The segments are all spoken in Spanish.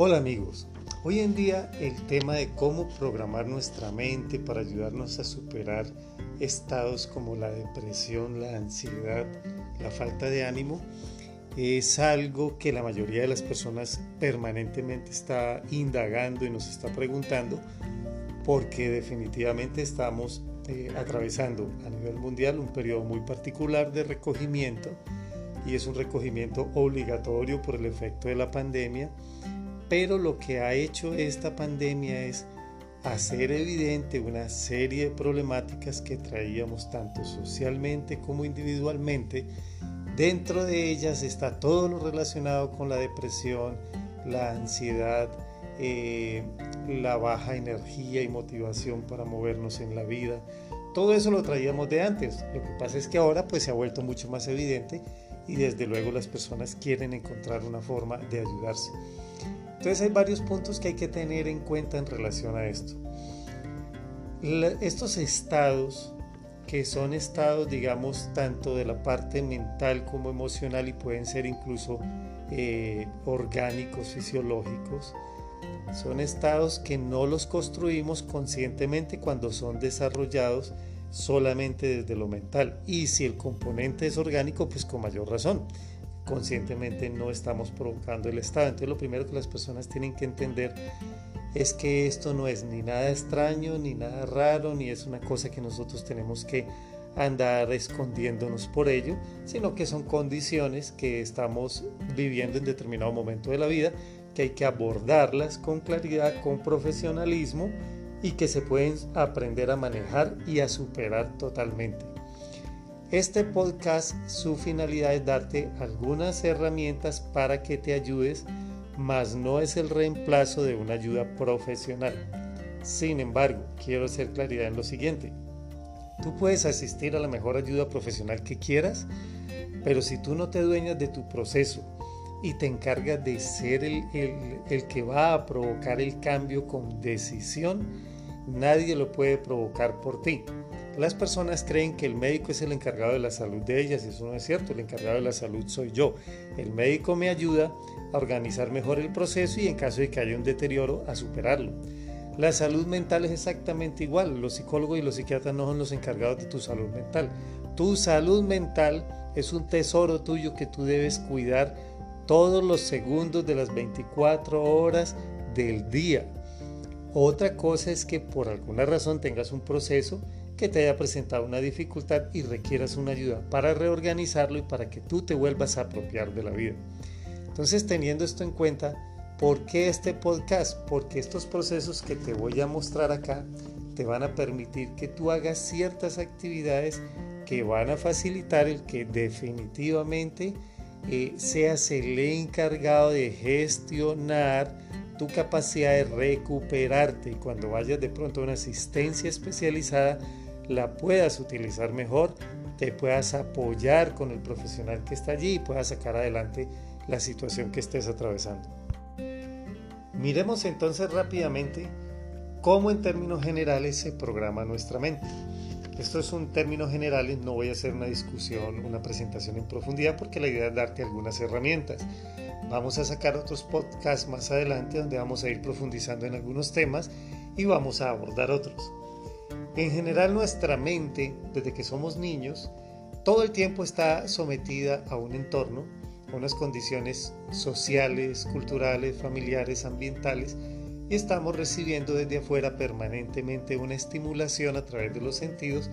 Hola amigos, hoy en día el tema de cómo programar nuestra mente para ayudarnos a superar estados como la depresión, la ansiedad, la falta de ánimo, es algo que la mayoría de las personas permanentemente está indagando y nos está preguntando porque definitivamente estamos eh, atravesando a nivel mundial un periodo muy particular de recogimiento y es un recogimiento obligatorio por el efecto de la pandemia pero lo que ha hecho esta pandemia es hacer evidente una serie de problemáticas que traíamos tanto socialmente como individualmente. Dentro de ellas está todo lo relacionado con la depresión, la ansiedad, eh, la baja energía y motivación para movernos en la vida. Todo eso lo traíamos de antes. Lo que pasa es que ahora pues se ha vuelto mucho más evidente y desde luego las personas quieren encontrar una forma de ayudarse. Entonces hay varios puntos que hay que tener en cuenta en relación a esto. estos estados, que son estados, digamos, tanto de la parte mental como emocional y pueden ser incluso eh, orgánicos, fisiológicos, son estados que no los construimos conscientemente cuando son desarrollados solamente desde lo mental. Y si el componente es orgánico, pues con mayor razón conscientemente no estamos provocando el estado. Entonces lo primero que las personas tienen que entender es que esto no es ni nada extraño, ni nada raro, ni es una cosa que nosotros tenemos que andar escondiéndonos por ello, sino que son condiciones que estamos viviendo en determinado momento de la vida, que hay que abordarlas con claridad, con profesionalismo y que se pueden aprender a manejar y a superar totalmente. Este podcast, su finalidad es darte algunas herramientas para que te ayudes, mas no es el reemplazo de una ayuda profesional. Sin embargo, quiero hacer claridad en lo siguiente. Tú puedes asistir a la mejor ayuda profesional que quieras, pero si tú no te dueñas de tu proceso y te encargas de ser el, el que va a provocar el cambio con decisión, nadie lo puede provocar por ti. Las personas creen que el médico es el encargado de la salud de ellas y eso no es cierto, el encargado de la salud soy yo. El médico me ayuda a organizar mejor el proceso y en caso de que haya un deterioro a superarlo. La salud mental es exactamente igual, los psicólogos y los psiquiatras no son los encargados de tu salud mental. Tu salud mental es un tesoro tuyo que tú debes cuidar todos los segundos de las 24 horas del día. Otra cosa es que por alguna razón tengas un proceso que te haya presentado una dificultad y requieras una ayuda para reorganizarlo y para que tú te vuelvas a apropiar de la vida. Entonces, teniendo esto en cuenta, ¿por qué este podcast? Porque estos procesos que te voy a mostrar acá te van a permitir que tú hagas ciertas actividades que van a facilitar el que definitivamente eh, seas el encargado de gestionar tu capacidad de recuperarte y cuando vayas de pronto a una asistencia especializada la puedas utilizar mejor, te puedas apoyar con el profesional que está allí y puedas sacar adelante la situación que estés atravesando. Miremos entonces rápidamente cómo en términos generales se programa nuestra mente. Esto es un términos generales, no voy a hacer una discusión, una presentación en profundidad porque la idea es darte algunas herramientas. Vamos a sacar otros podcasts más adelante donde vamos a ir profundizando en algunos temas y vamos a abordar otros. En general nuestra mente, desde que somos niños, todo el tiempo está sometida a un entorno, a unas condiciones sociales, culturales, familiares, ambientales, y estamos recibiendo desde afuera permanentemente una estimulación a través de los sentidos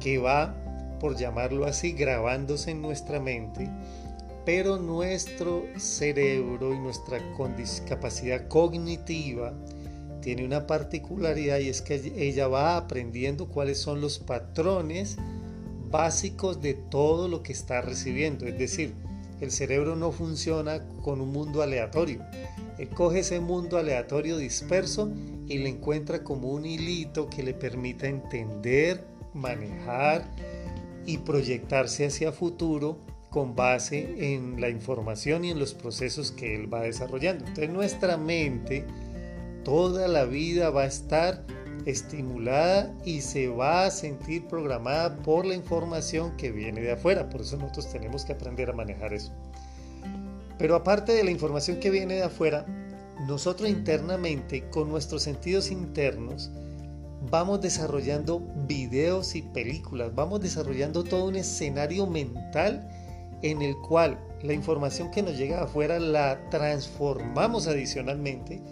que va, por llamarlo así, grabándose en nuestra mente, pero nuestro cerebro y nuestra capacidad cognitiva, tiene una particularidad y es que ella va aprendiendo cuáles son los patrones básicos de todo lo que está recibiendo. Es decir, el cerebro no funciona con un mundo aleatorio. Él coge ese mundo aleatorio disperso y le encuentra como un hilito que le permita entender, manejar y proyectarse hacia futuro con base en la información y en los procesos que él va desarrollando. Entonces nuestra mente toda la vida va a estar estimulada y se va a sentir programada por la información que viene de afuera. Por eso nosotros tenemos que aprender a manejar eso. Pero aparte de la información que viene de afuera, nosotros internamente, con nuestros sentidos internos, vamos desarrollando videos y películas, vamos desarrollando todo un escenario mental en el cual la información que nos llega de afuera la transformamos adicionalmente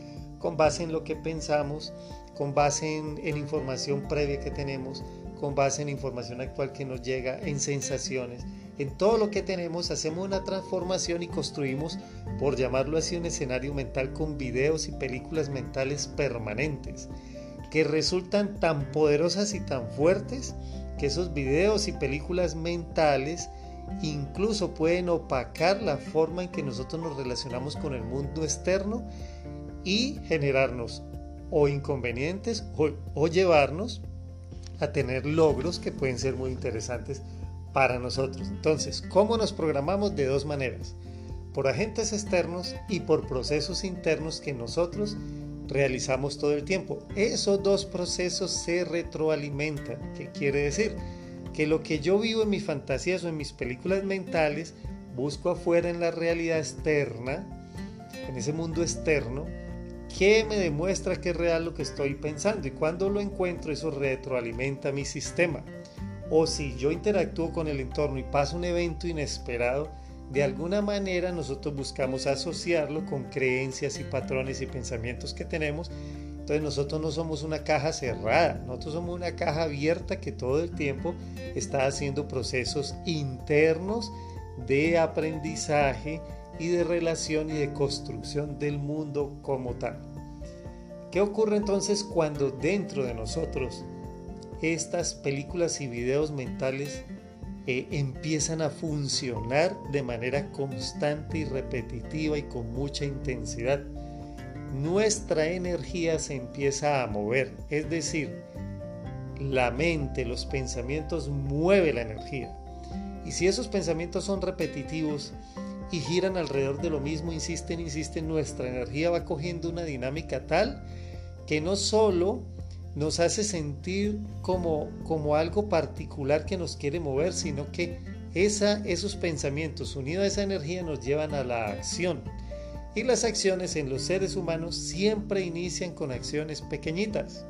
con base en lo que pensamos, con base en, información previa que tenemos, con base en información actual que nos llega, en sensaciones. En todo lo que tenemos hacemos una transformación y construimos, por llamarlo así, un escenario mental con videos y películas mentales permanentes que resultan tan poderosas y tan fuertes que esos videos y películas mentales incluso pueden opacar la forma en que nosotros nos relacionamos con el mundo externo y generarnos o inconvenientes o, llevarnos a tener logros que pueden ser muy interesantes para nosotros. Entonces, ¿cómo nos programamos? De dos maneras, por agentes externos y por procesos internos que nosotros realizamos todo el tiempo. Esos dos procesos se retroalimentan. ¿Qué quiere decir? Que lo que yo vivo en mis fantasías o en mis películas mentales, busco afuera en la realidad externa, en ese mundo externo, que me demuestra que es real lo que estoy pensando. Y cuando lo encuentro, eso retroalimenta mi sistema. O si yo interactúo con el entorno y pasa un evento inesperado, de alguna manera nosotros buscamos asociarlo con creencias y patrones y pensamientos que tenemos. Entonces nosotros no somos una caja cerrada, nosotros somos una caja abierta que todo el tiempo está haciendo procesos internos de aprendizaje y de relación y de construcción del mundo como tal. ¿Qué ocurre entonces cuando dentro de nosotros estas películas y videos mentales eh, empiezan a funcionar de manera constante y repetitiva y con mucha intensidad. Nuestra energía se empieza a mover, es decir, la mente, los pensamientos mueve la energía. Y si esos pensamientos son repetitivos y giran alrededor de lo mismo, insisten, insisten, nuestra energía va cogiendo una dinámica tal que no solo nos hace sentir como, como algo particular que nos quiere mover, sino que esa, esos pensamientos unidos a esa energía nos llevan a la acción. Y las acciones en los seres humanos siempre inician con acciones pequeñitas.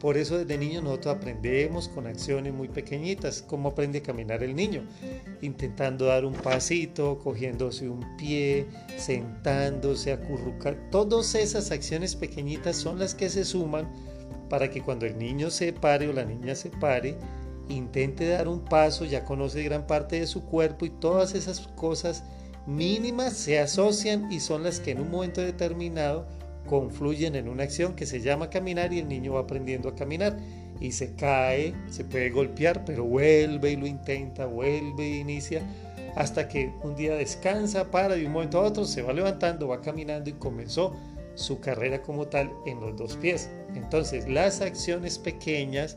Por eso desde niños nosotros aprendemos con acciones muy pequeñitas, como aprende a caminar el niño, intentando dar un pasito, cogiéndose un pie, sentándose, acurrucar. Todas esas acciones pequeñitas son las que se suman para que cuando el niño se pare o la niña se pare, intente dar un paso, ya conoce gran parte de su cuerpo y todas esas cosas mínimas se asocian y son las que en un momento determinado confluyen en una acción que se llama caminar y el niño va aprendiendo a caminar y se cae, se puede golpear, pero vuelve y lo intenta, vuelve e inicia hasta que un día descansa, para de un momento a otro, se va levantando, va caminando y comenzó su carrera como tal en los dos pies. Entonces las acciones pequeñas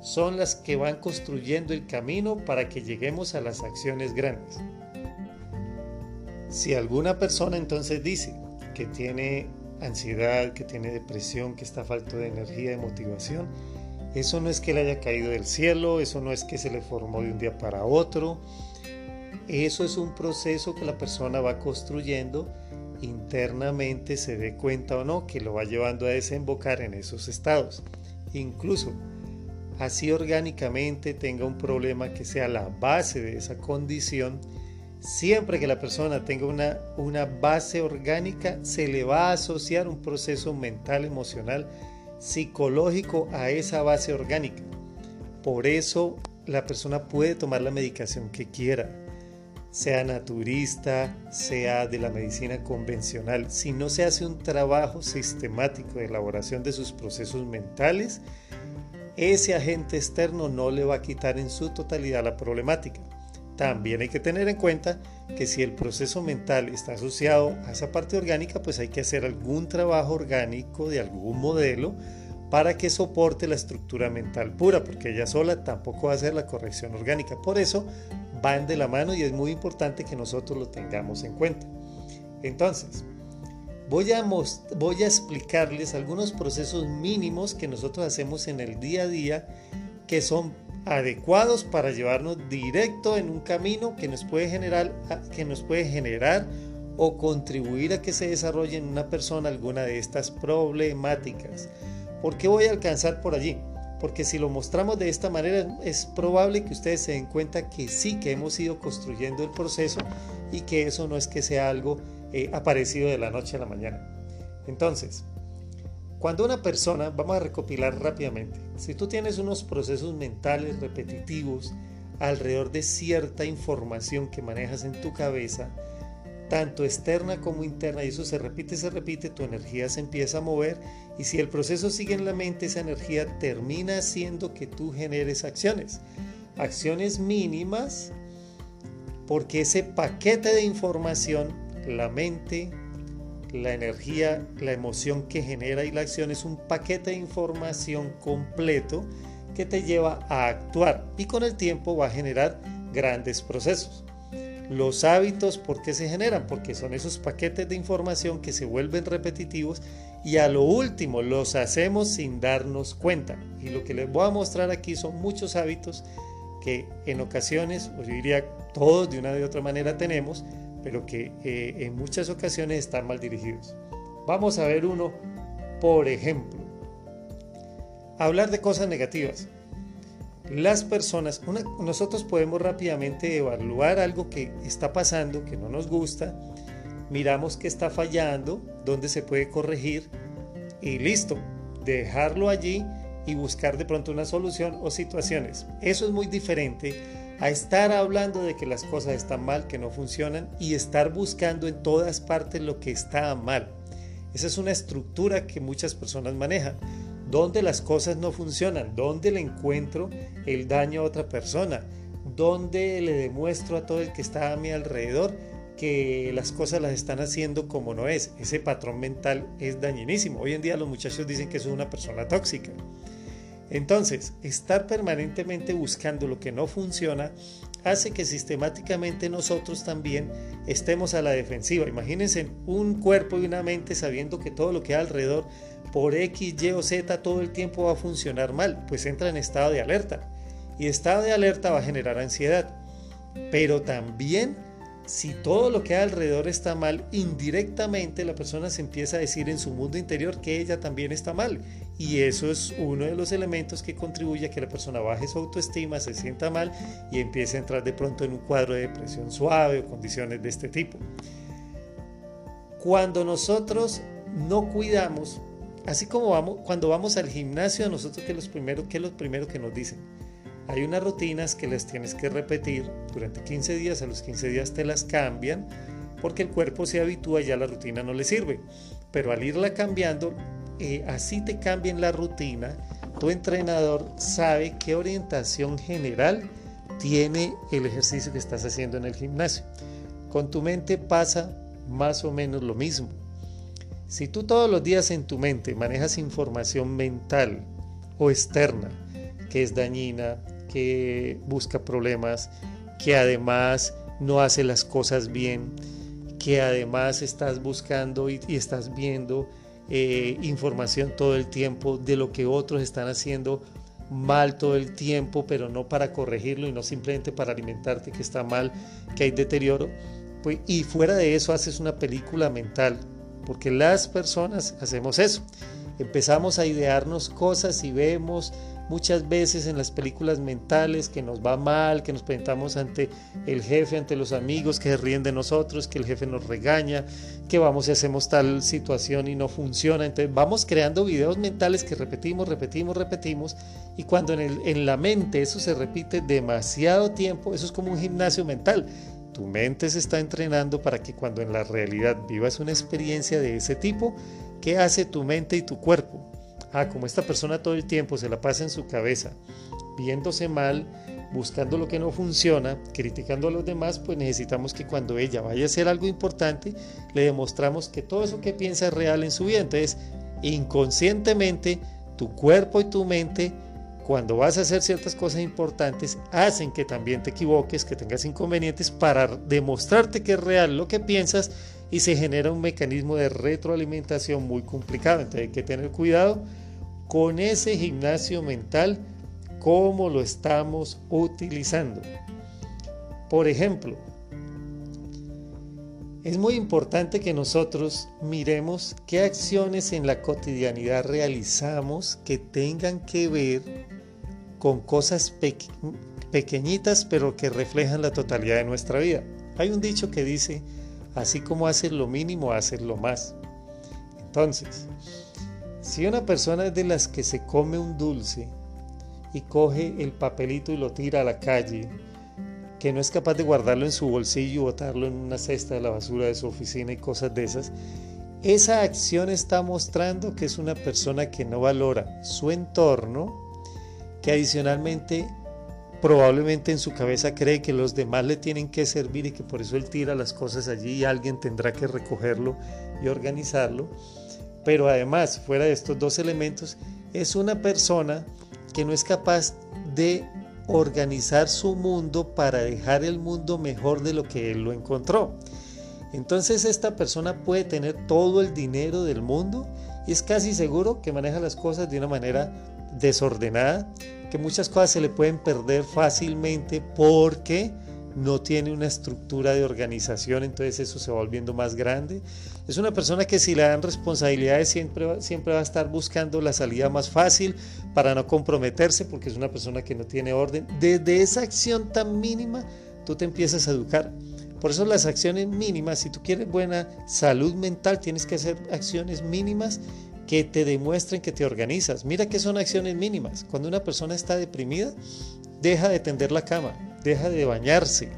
son las que van construyendo el camino para que lleguemos a las acciones grandes. Si alguna persona entonces dice que tiene ansiedad, que tiene depresión, que está falto de energía, de motivación, eso no es que le haya caído del cielo, eso no es que se le formó de un día para otro, eso es un proceso que la persona va construyendo internamente se dé cuenta o no que lo va llevando a desembocar en esos estados. Incluso así orgánicamente tenga un problema que sea la base de esa condición, siempre que la persona tenga una, una base orgánica, se le va a asociar un proceso mental, emocional, psicológico a esa base orgánica. Por eso la persona puede tomar la medicación que quiera sea naturista, sea de la medicina convencional, si no se hace un trabajo sistemático de elaboración de sus procesos mentales, ese agente externo no le va a quitar en su totalidad la problemática. También hay que tener en cuenta que si el proceso mental está asociado a esa parte orgánica, pues hay que hacer algún trabajo orgánico de algún modelo para que soporte la estructura mental pura, porque ella sola tampoco va a hacer la corrección orgánica. Por eso van de la mano y es muy importante que nosotros lo tengamos en cuenta. Entonces, voy a, voy a explicarles algunos procesos mínimos que nosotros hacemos en el día a día que son adecuados para llevarnos directo en un camino que nos puede generar, que nos puede generar o contribuir a que se desarrolle en una persona alguna de estas problemáticas. ¿Por qué voy a alcanzar por allí? Porque si lo mostramos de esta manera es probable que ustedes se den cuenta que sí, que hemos ido construyendo el proceso y que eso no es que sea algo eh, aparecido de la noche a la mañana. Entonces, cuando una persona, vamos a recopilar rápidamente, si tú tienes unos procesos mentales repetitivos alrededor de cierta información que manejas en tu cabeza, tanto externa como interna, y eso se repite, se repite, tu energía se empieza a mover y si el proceso sigue en la mente, esa energía termina haciendo que tú generes acciones. Acciones mínimas porque ese paquete de información, la mente, la energía, la emoción que genera y la acción es un paquete de información completo que te lleva a actuar y con el tiempo va a generar grandes procesos. Los hábitos, ¿por qué se generan? Porque son esos paquetes de información que se vuelven repetitivos y a lo último los hacemos sin darnos cuenta. Y lo que les voy a mostrar aquí son muchos hábitos que en ocasiones, o yo diría todos de una de otra manera tenemos, pero que eh, en muchas ocasiones están mal dirigidos. Vamos a ver uno, por ejemplo, hablar de cosas negativas las personas, nosotros podemos rápidamente evaluar algo que está pasando, que no nos gusta, miramos que está fallando, dónde se puede corregir y listo, dejarlo allí y buscar de pronto una solución o situaciones. Eso es muy diferente a estar hablando de que las cosas están mal, que no funcionan y estar buscando en todas partes lo que está mal. Esa es una estructura que muchas personas manejan dónde las cosas no funcionan, dónde le encuentro el daño a otra persona, dónde le demuestro a todo el que está a mi alrededor que las cosas las están haciendo como no es. Ese patrón mental es dañinísimo. Hoy en día los muchachos dicen que es una persona tóxica. Entonces, estar permanentemente buscando lo que no funciona hace que sistemáticamente nosotros también estemos a la defensiva. Imagínense un cuerpo y una mente sabiendo que todo lo que hay alrededor por X, Y o Z todo el tiempo va a funcionar mal, pues entra en estado de alerta. Y estado de alerta va a generar ansiedad. Pero también si todo lo que hay alrededor está mal, indirectamente la persona se empieza a decir en su mundo interior que ella también está mal. Y eso es uno de los elementos que contribuye a que la persona baje su autoestima, se sienta mal y empiece a entrar de pronto en un cuadro de depresión suave o condiciones de este tipo. Cuando nosotros no cuidamos, así como vamos, cuando vamos al gimnasio, a nosotros que los primero, ¿qué es lo primero que nos dicen? Hay unas rutinas que las tienes que repetir durante 15 días, a los 15 días te las cambian porque el cuerpo se habitúa y ya la rutina no le sirve. Pero al irla cambiando, eh, así te cambien la rutina, tu entrenador sabe qué orientación general tiene el ejercicio que estás haciendo en el gimnasio. Con tu mente pasa más o menos lo mismo. Si tú todos los días en tu mente manejas información mental o externa que es dañina, que busca problemas, que además no hace las cosas bien, que además estás buscando y, estás viendo eh, información todo el tiempo de lo que otros están haciendo mal todo el tiempo, pero no para corregirlo y no simplemente para alimentarte que está mal, que hay deterioro. Pues, y fuera de eso haces una película mental, porque las personas hacemos eso. Empezamos a idearnos cosas y vemos muchas veces en las películas mentales que nos va mal, que nos presentamos ante el jefe, ante los amigos, que se ríen de nosotros, que el jefe nos regaña, que vamos y hacemos tal situación y no funciona. Entonces vamos creando videos mentales que repetimos, repetimos, repetimos. Y cuando en, el, en la mente eso se repite demasiado tiempo, eso es como un gimnasio mental. Tu mente se está entrenando para que cuando en la realidad vivas una experiencia de ese tipo, ¿qué hace tu mente y tu cuerpo? Ah, como esta persona todo el tiempo se la pasa en su cabeza, viéndose mal, buscando lo que no funciona, criticando a los demás, pues necesitamos que cuando ella vaya a hacer algo importante, le demostramos que todo eso que piensa es real en su vida. Entonces, inconscientemente, tu cuerpo y tu mente, cuando vas a hacer ciertas cosas importantes, hacen que también te equivoques, que tengas inconvenientes para demostrarte que es real lo que piensas y se genera un mecanismo de retroalimentación muy complicado. Entonces hay que tener cuidado con ese gimnasio mental, cómo lo estamos utilizando. Por ejemplo, es muy importante que nosotros miremos qué acciones en la cotidianidad realizamos que tengan que ver con cosas pequeñitas pero que reflejan la totalidad de nuestra vida. Hay un dicho que dice, así como haces lo mínimo, haces lo más. Entonces, si una persona es de las que se come un dulce y coge el papelito y lo tira a la calle, que no es capaz de guardarlo en su bolsillo y botarlo en una cesta de la basura de su oficina y cosas de esas, esa acción está mostrando que es una persona que no valora su entorno, que adicionalmente probablemente en su cabeza cree que los demás le tienen que servir y que por eso él tira las cosas allí y alguien tendrá que recogerlo y organizarlo. Pero además, fuera de estos dos elementos, es una persona que no es capaz de organizar su mundo para dejar el mundo mejor de lo que él lo encontró. Entonces esta persona puede tener todo el dinero del mundo y es casi seguro que maneja las cosas de una manera desordenada, que muchas cosas se le pueden perder fácilmente porque no tiene una estructura de organización, entonces eso se va volviendo más grande. Es una persona que si le dan responsabilidades siempre, siempre va a estar buscando la salida más fácil para no comprometerse, porque es una persona que no tiene orden. Desde esa acción tan mínima, tú te empiezas a educar. Por eso las acciones mínimas, si tú quieres buena salud mental, tienes que hacer acciones mínimas que te demuestren que te organizas. Mira que son acciones mínimas. Cuando una persona está deprimida, deja de tender la cama, deja de bañarse,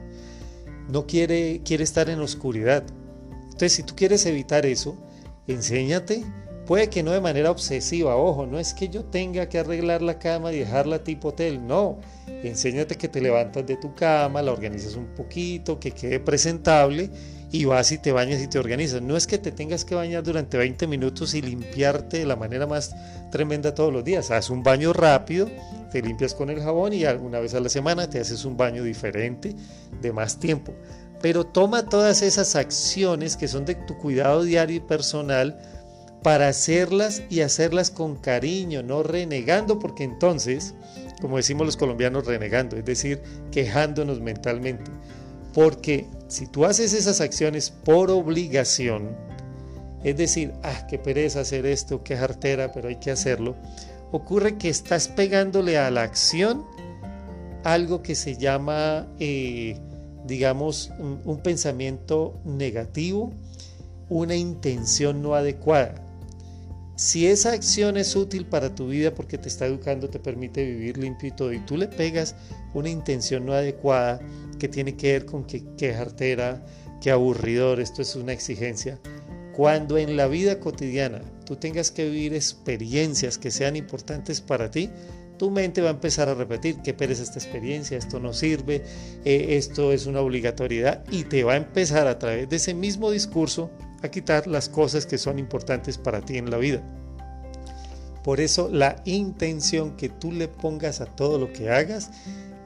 no quiere, quiere estar en oscuridad. Entonces, si tú quieres evitar eso, enséñate. Puede que no de manera obsesiva, ojo, no es que yo tenga que arreglar la cama y dejarla tipo hotel, no. Enséñate que te levantas de tu cama, la organizas un poquito, que quede presentable y vas y te bañas y te organizas. No es que te tengas que bañar durante 20 minutos y limpiarte de la manera más tremenda todos los días. Haz un baño rápido, te limpias con el jabón y una vez a la semana te haces un baño diferente de más tiempo. Pero toma todas esas acciones que son de tu cuidado diario y personal para hacerlas y hacerlas con cariño, no renegando, porque entonces, como decimos los colombianos, renegando, es decir, quejándonos mentalmente. Porque si tú haces esas acciones por obligación, es decir, ah, qué pereza hacer esto, qué jartera, pero hay que hacerlo, ocurre que estás pegándole a la acción algo que se llama, eh, digamos, un pensamiento negativo, una intención no adecuada. Si esa acción es útil para tu vida porque te está educando, te permite vivir limpio y todo, y tú le pegas una intención no adecuada, que tiene que ver con que, que jartera, que aburridor, esto es una exigencia. Cuando en la vida cotidiana tú tengas que vivir experiencias que sean importantes para ti, tu mente va a empezar a repetir que pereza esta experiencia, esto no sirve, eh, esto es una obligatoriedad y te va a empezar a través de ese mismo discurso a quitar las cosas que son importantes para ti en la vida. Por eso la intención que tú le pongas a todo lo que hagas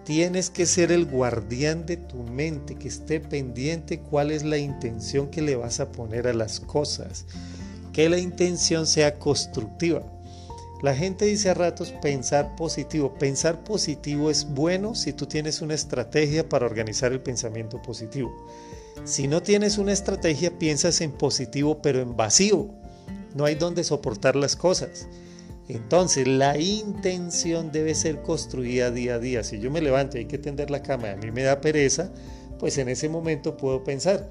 Tienes que ser el guardián de tu mente, que esté pendiente cuál es la intención que le vas a poner a las cosas, que la intención sea constructiva. La gente dice a ratos pensar positivo. Pensar positivo es bueno si tú tienes una estrategia para organizar el pensamiento positivo. Si no tienes una estrategia, piensas en positivo pero en vacío. No hay donde soportar las cosas. Entonces la intención debe ser construida día a día. Si yo me levanto y hay que tender la cama y a mí me da pereza, pues en ese momento puedo pensar,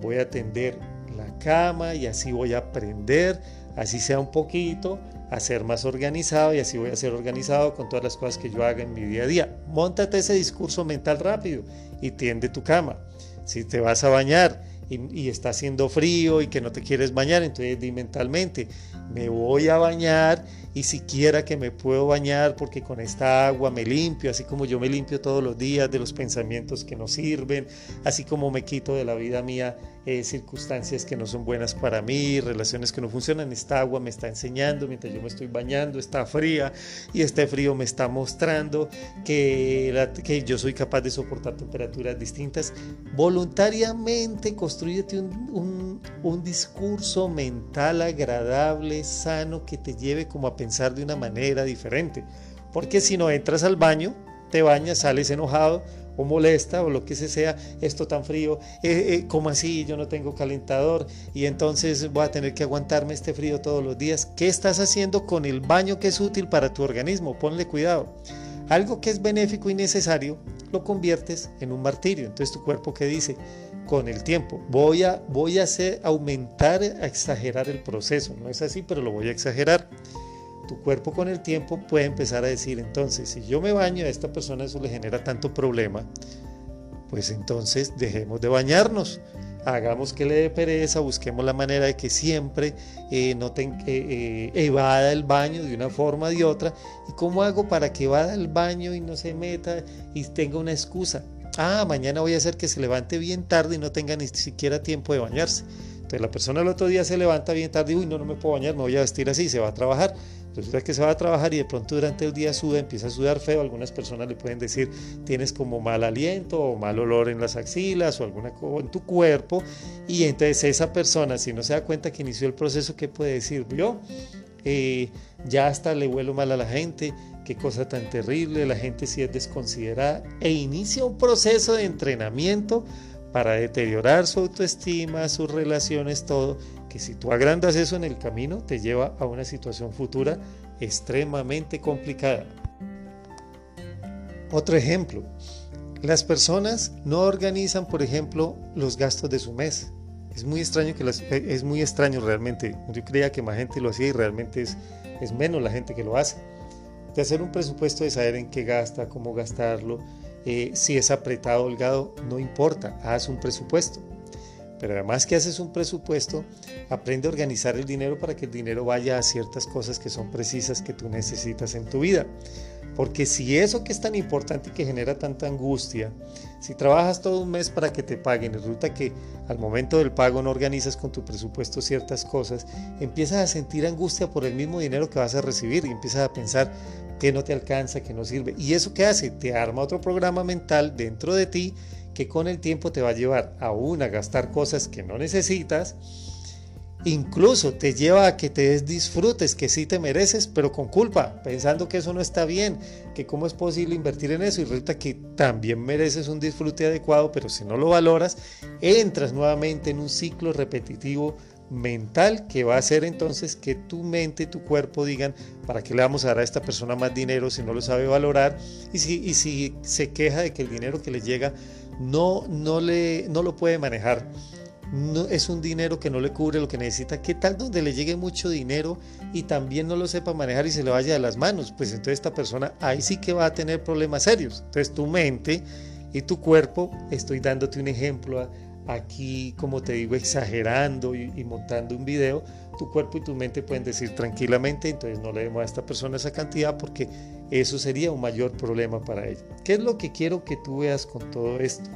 voy a tender la cama y así voy a aprender, así sea un poquito, a ser más organizado y así voy a ser organizado con todas las cosas que yo haga en mi día a día. Móntate ese discurso mental rápido y tiende tu cama. Si te vas a bañar y, y, está haciendo frío y que no te quieres bañar, entonces di mentalmente, me voy a bañar y siquiera que me puedo bañar porque con esta agua me limpio, así como yo me limpio todos los días de los pensamientos que no sirven, así como me quito de la vida mía eh, circunstancias que no son buenas para mí, relaciones que no funcionan, esta agua me está enseñando mientras yo me estoy bañando, está fría y este frío me está mostrando que, yo soy capaz de soportar temperaturas distintas. Voluntariamente construyete un, un discurso mental agradable, sano, que te lleve como a pensar de una manera diferente. Porque si no entras al baño, te bañas, sales enojado o molesta o lo que sea, esto tan frío, eh, eh, como así? Yo no tengo calentador y entonces voy a tener que aguantarme este frío todos los días. ¿Qué estás haciendo con el baño que es útil para tu organismo? Ponle cuidado. Algo que es benéfico y necesario lo conviertes en un martirio. Entonces tu cuerpo que dice, con el tiempo, voy a, voy a hacer, aumentar, a exagerar el proceso. No es así, pero lo voy a exagerar tu cuerpo con el tiempo puede empezar a decir, entonces, si yo me baño, a esta persona eso le genera tanto problema, pues entonces dejemos de bañarnos. Hagamos que le dé pereza, busquemos la manera de que siempre eh, no eh, eh, evada el baño de una forma o de otra. ¿Y cómo hago para que evada el baño y no se meta y tenga una excusa? Ah, mañana voy a hacer que se levante bien tarde y no tenga ni siquiera tiempo de bañarse. Entonces la persona el otro día se levanta bien tarde y uy, no, no me puedo bañar, me voy a vestir así, se va a trabajar. Resulta que se va a trabajar y de pronto durante el día suda, empieza a sudar feo. Algunas personas le pueden decir tienes como mal aliento o mal olor en las axilas o alguna cosa en tu cuerpo. Y entonces esa persona, si no se da cuenta que inició el proceso, ¿qué puede decir? Yo eh, ya hasta le huelo mal a la gente, qué cosa tan terrible, la gente sí es desconsiderada. E inicia un proceso de entrenamiento para deteriorar su autoestima, sus relaciones, todo si tú agrandas eso en el camino te lleva a una situación futura extremadamente complicada. Otro ejemplo, las personas no organizan, por ejemplo, los gastos de su mes. Es muy extraño que es muy extraño realmente. Yo creía que más gente lo hacía y realmente es, es menos la gente que lo hace. De hacer un presupuesto, de saber en qué gasta, cómo gastarlo, eh, si es apretado holgado, no importa, haz un presupuesto. Pero además que haces un presupuesto, aprende a organizar el dinero para que el dinero vaya a ciertas cosas que son precisas que tú necesitas en tu vida. Porque si eso que es tan importante y que genera tanta angustia, si trabajas todo un mes para que te paguen resulta que al momento del pago no organizas con tu presupuesto ciertas cosas, empiezas a sentir angustia por el mismo dinero que vas a recibir y empiezas a pensar que no te alcanza, que no sirve. ¿Y eso qué hace? Te arma otro programa mental dentro de ti que con el tiempo te va a llevar aún a gastar cosas que no necesitas, incluso te lleva a que te des disfrutes que sí te mereces, pero con culpa, pensando que eso no está bien, que cómo es posible invertir en eso y resulta que también mereces un disfrute adecuado, pero si no lo valoras, entras nuevamente en un ciclo repetitivo mental que va a hacer entonces que tu mente y tu cuerpo digan para qué le vamos a dar a esta persona más dinero si no lo sabe valorar y si, y si se queja de que el dinero que le llega no, no, le, no lo puede manejar. No, es un dinero que no le cubre lo que necesita. ¿Qué tal donde le llegue mucho dinero y también no lo sepa manejar y se le vaya de las manos? Pues entonces esta persona ahí sí que va a tener problemas serios. Entonces tu mente y tu cuerpo, estoy dándote un ejemplo aquí, como te digo, exagerando y, montando un video, tu cuerpo y tu mente pueden decir tranquilamente, entonces no le demos a esta persona esa cantidad porque eso sería un mayor problema para ella. ¿Qué es lo que quiero que tú veas con todo esto?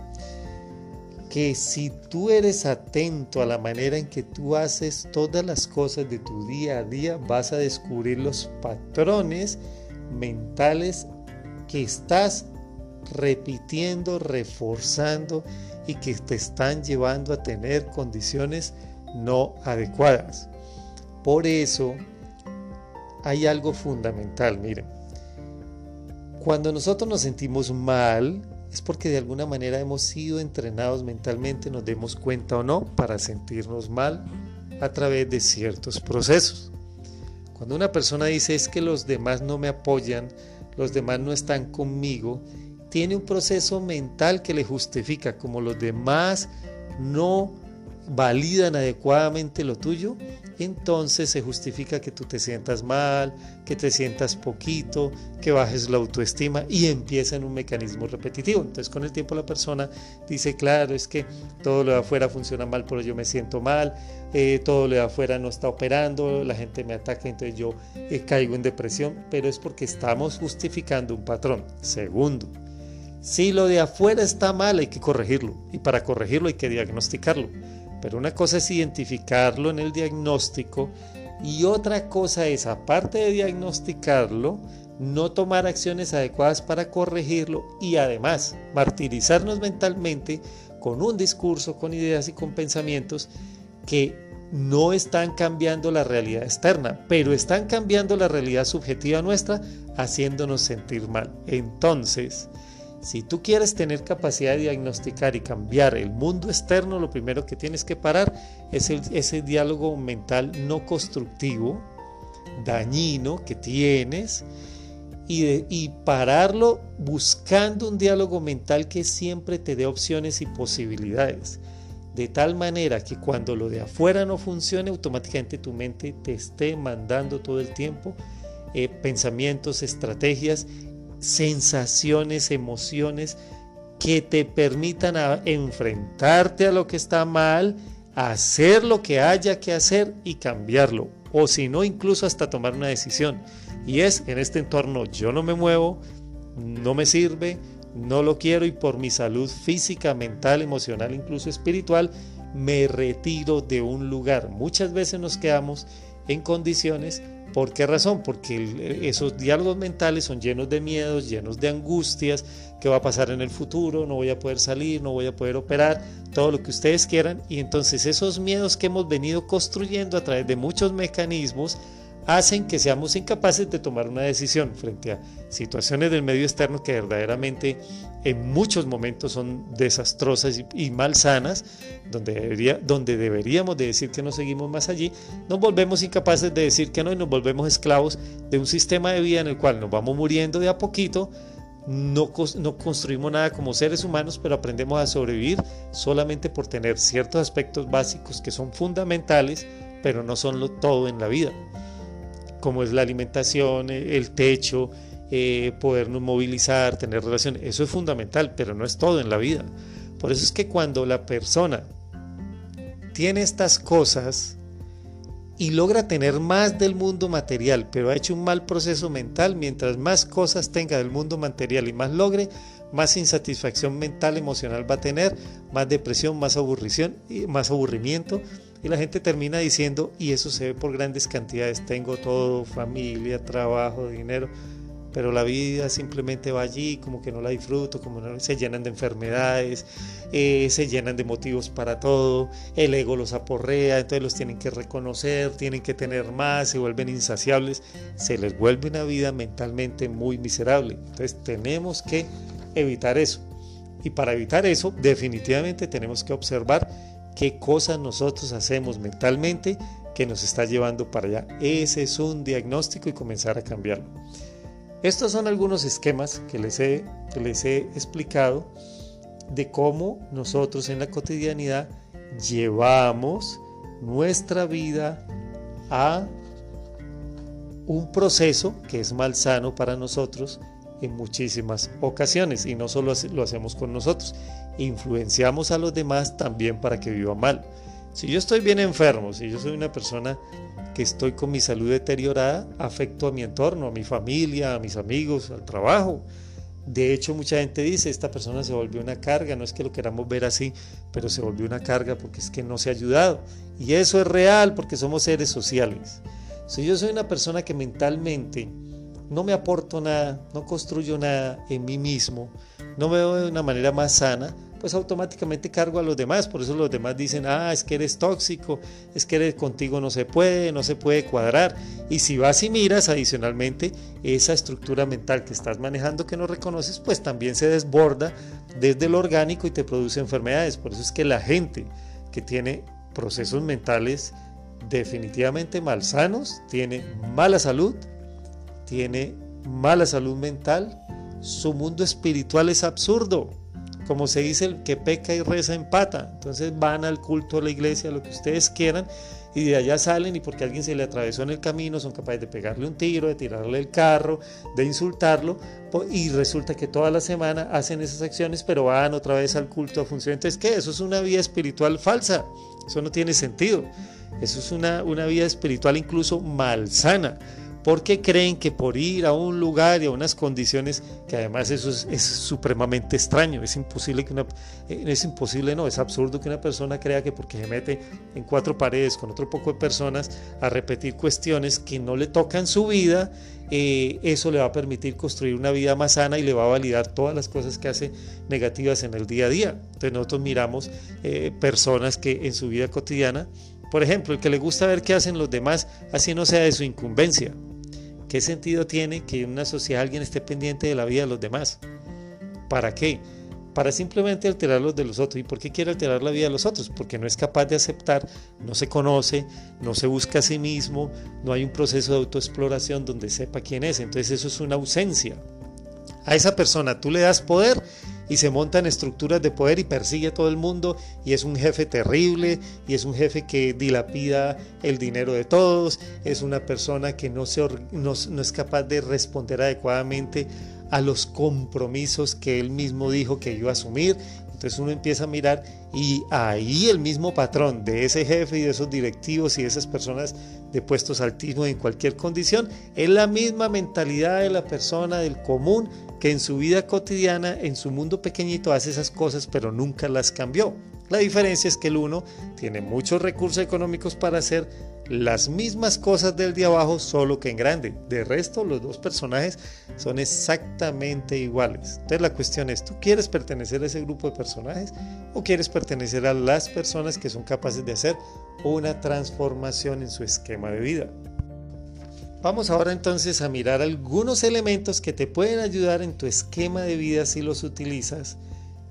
Que si tú eres atento a la manera en que tú haces todas las cosas de tu día a día, vas a descubrir los patrones mentales que estás repitiendo, reforzando y que te están llevando a tener condiciones no adecuadas. Por eso hay algo fundamental, miren. Cuando nosotros nos sentimos mal, es porque de alguna manera hemos sido entrenados mentalmente, nos demos cuenta o no, para sentirnos mal a través de ciertos procesos. Cuando una persona dice es que los demás no me apoyan, los demás no están conmigo, tiene un proceso mental que le justifica, como los demás no validan adecuadamente lo tuyo, entonces se justifica que tú te sientas mal, que te sientas poquito, que bajes la autoestima y empieza en un mecanismo repetitivo. Entonces con el tiempo la persona dice, claro, es que todo lo de afuera funciona mal, pero yo me siento mal, eh, todo lo de afuera no está operando, la gente me ataca, entonces yo eh, caigo en depresión, pero es porque estamos justificando un patrón. Segundo, si lo de afuera está mal, hay que corregirlo. Y para corregirlo hay que diagnosticarlo. Pero una cosa es identificarlo en el diagnóstico y otra cosa es, aparte de diagnosticarlo, no tomar acciones adecuadas para corregirlo y además martirizarnos mentalmente con un discurso, con ideas y con pensamientos que no están cambiando la realidad externa, pero están cambiando la realidad subjetiva nuestra, haciéndonos sentir mal. Entonces, Si tú quieres tener capacidad de diagnosticar y cambiar el mundo externo, lo primero que tienes que parar es ese diálogo mental no constructivo, dañino que tienes y, pararlo buscando un diálogo mental que siempre te dé opciones y posibilidades. De tal manera que cuando lo de afuera no funcione, automáticamente tu mente te esté mandando todo el tiempo eh, pensamientos, estrategias, sensaciones, emociones que te permitan enfrentarte a lo que está mal, hacer lo que haya que hacer y cambiarlo. O si no, incluso hasta tomar una decisión. Y es en este entorno yo no me muevo, no me sirve, no lo quiero y por mi salud física, mental, emocional, incluso espiritual, me retiro de un lugar. Muchas veces nos quedamos en condiciones ¿Por qué razón? Porque esos diálogos mentales son llenos de miedos, llenos de angustias, qué va a pasar en el futuro, no voy a poder salir, no voy a poder operar, todo lo que ustedes quieran. Y entonces esos miedos que hemos venido construyendo a través de muchos mecanismos hacen que seamos incapaces de tomar una decisión frente a situaciones del medio externo que verdaderamente en muchos momentos son desastrosas y, malsanas, donde, debería, donde deberíamos de decir que no seguimos más allí, nos volvemos incapaces de decir que no y nos volvemos esclavos de un sistema de vida en el cual nos vamos muriendo de a poquito, no, construimos nada como seres humanos, pero aprendemos a sobrevivir solamente por tener ciertos aspectos básicos que son fundamentales, pero no son todo en la vida como es la alimentación, eh, el techo, eh, podernos movilizar, tener relaciones. Eso es fundamental, pero no es todo en la vida. Por eso es que cuando la persona tiene estas cosas y logra tener más del mundo material, pero ha hecho un mal proceso mental, mientras más cosas tenga del mundo material y más logre, más insatisfacción mental, emocional va a tener, más depresión, más aburrimiento y la gente termina diciendo, y eso se ve por grandes cantidades, tengo todo, familia, trabajo, dinero, pero la vida simplemente va allí, como que no la disfruto, como no, se llenan de enfermedades, eh, se llenan de motivos para todo, el ego los aporrea, entonces los tienen que reconocer, tienen que tener más, se vuelven insaciables, se les vuelve una vida mentalmente muy miserable. Entonces tenemos que evitar eso. Y para evitar eso, definitivamente tenemos que observar qué cosas nosotros hacemos mentalmente que nos está llevando para allá. Ese es un diagnóstico y comenzar a cambiarlo. Estos son algunos esquemas que les he, les he explicado de cómo nosotros en la cotidianidad llevamos nuestra vida a un proceso que es malsano para nosotros en muchísimas ocasiones y no solo lo hacemos con nosotros, influenciamos a los demás también para que vivan mal. Si yo estoy bien enfermo, si yo soy una persona que estoy con mi salud deteriorada, afecto a mi entorno, a mi familia, a mis amigos, al trabajo. De hecho, mucha gente dice, esta persona se volvió una carga, no es que lo queramos ver así, pero se volvió una carga porque es que no se ha ayudado. Y eso es real porque somos seres sociales. Si yo soy una persona que mentalmente no me aporto nada, no construyo nada en mí mismo, no me veo de una manera más sana, pues automáticamente cargo a los demás. Por eso los demás dicen, ah, es que eres tóxico, es que eres contigo no se puede, no se puede cuadrar. Y si vas y miras adicionalmente esa estructura mental que estás manejando que no reconoces, pues también se desborda desde lo orgánico y te produce enfermedades. Por eso es que la gente que tiene procesos mentales definitivamente malsanos, tiene mala salud, tiene mala salud mental, su mundo espiritual es absurdo. Como se dice, el que peca y reza empata. Entonces van al culto, a la iglesia, lo que ustedes quieran, y de allá salen y porque alguien se le atravesó en el camino son capaces de pegarle un tiro, de tirarle el carro, de insultarlo, y resulta que toda la semana hacen esas acciones, pero van otra vez al culto a funcionar. Entonces, ¿qué? Eso es una vida espiritual falsa. Eso no tiene sentido. Eso es una, una vida espiritual incluso malsana porque creen que por ir a un lugar y a unas condiciones que además eso es, supremamente extraño, es imposible que una, eh, es imposible, no, es absurdo que una persona crea que porque se mete en cuatro paredes con otro poco de personas a repetir cuestiones que no le tocan su vida, eh, eso le va a permitir construir una vida más sana y le va a validar todas las cosas que hace negativas en el día a día. Entonces nosotros miramos eh, personas que en su vida cotidiana por ejemplo, el que le gusta ver qué hacen los demás, así no sea de su incumbencia. ¿Qué sentido tiene que en una sociedad alguien esté pendiente de la vida de los demás? ¿Para qué? Para simplemente alterar los de los otros. ¿Y por qué quiere alterar la vida de los otros? Porque no es capaz de aceptar, no se conoce, no se busca a sí mismo, no hay un proceso de autoexploración donde sepa quién es. Entonces eso es una ausencia. A esa persona tú le das poder y se monta en estructuras de poder y persigue a todo el mundo y es un jefe terrible y es un jefe que dilapida el dinero de todos, es una persona que no, se, no, no es capaz de responder adecuadamente a los compromisos que él mismo dijo que iba a asumir. Entonces uno empieza a mirar y ahí el mismo patrón de ese jefe y de esos directivos y de esas personas de puestos altísimos en cualquier condición es la misma mentalidad de la persona del común que en su vida cotidiana, en su mundo pequeñito, hace esas cosas, pero nunca las cambió. La diferencia es que el uno tiene muchos recursos económicos para hacer las mismas cosas del de abajo, solo que en grande. De resto, los dos personajes son exactamente iguales. Entonces la cuestión es, ¿tú quieres pertenecer a ese grupo de personajes o quieres pertenecer a las personas que son capaces de hacer una transformación en su esquema de vida? Vamos ahora entonces a mirar algunos elementos que te pueden ayudar en tu esquema de vida si los utilizas.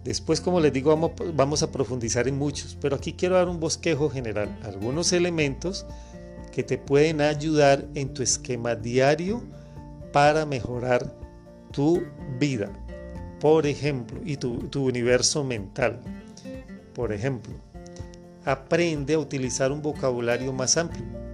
Después, como les digo, vamos, a profundizar en muchos, pero aquí quiero dar un bosquejo general, algunos elementos que te pueden ayudar en tu esquema diario para mejorar tu vida, por ejemplo, y tu, tu universo mental. Por ejemplo, aprende a utilizar un vocabulario más amplio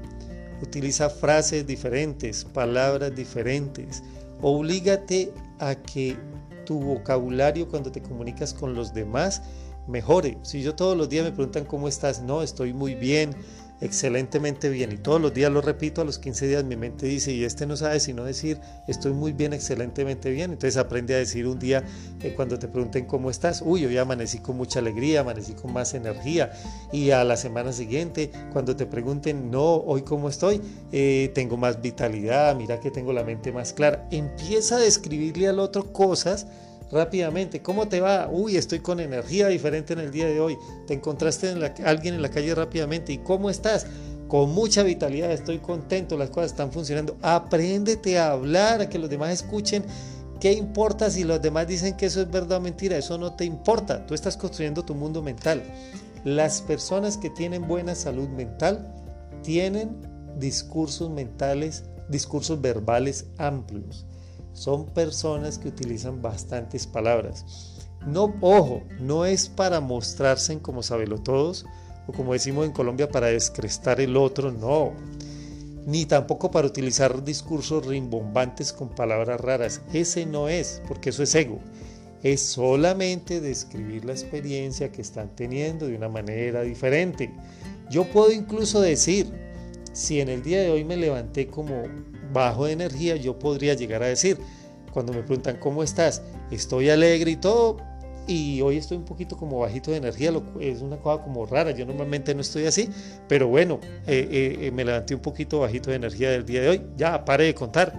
utiliza frases diferentes, palabras diferentes. Oblígate a que tu vocabulario cuando te comunicas con los demás mejore. Si yo todos los días me preguntan cómo estás, no, estoy muy bien, excelentemente bien y todos los días lo repito, a los 15 días mi mente dice, y este no sabe sino decir, estoy muy bien, excelentemente bien. Entonces aprende a decir un día eh, cuando te pregunten cómo estás, uy, hoy amanecí con mucha alegría, amanecí con más energía. Y a la semana siguiente, cuando te pregunten, no, hoy cómo estoy, eh, tengo más vitalidad, mira que tengo la mente más clara. Empieza a describirle al otro cosas rápidamente. ¿Cómo te va? Uy, estoy con energía diferente en el día de hoy. Te encontraste en alguien en la calle rápidamente. ¿Y cómo estás? Con mucha vitalidad, estoy contento, las cosas están funcionando. Apréndete a hablar, a que los demás escuchen. ¿Qué importa si los demás dicen que eso es verdad o mentira? Eso no te importa. Tú estás construyendo tu mundo mental. Las personas que tienen buena salud mental tienen discursos mentales, discursos verbales amplios son personas que utilizan bastantes palabras. No, ojo, no es para mostrarse como sabelo todos o como decimos en Colombia para descrestar el otro, no. Ni tampoco para utilizar discursos rimbombantes con palabras raras. Ese no es, porque eso es ego. Es solamente describir la experiencia que están teniendo de una manera diferente. Yo puedo incluso decir, si en el día de hoy me levanté como bajo de energía, yo podría llegar a decir, cuando me preguntan cómo estás, estoy alegre y todo, y hoy estoy un poquito como bajito de energía, es una cosa como rara, yo normalmente no estoy así, pero bueno, eh, eh, eh, me levanté un poquito bajito de energía del día de hoy, ya pare de contar,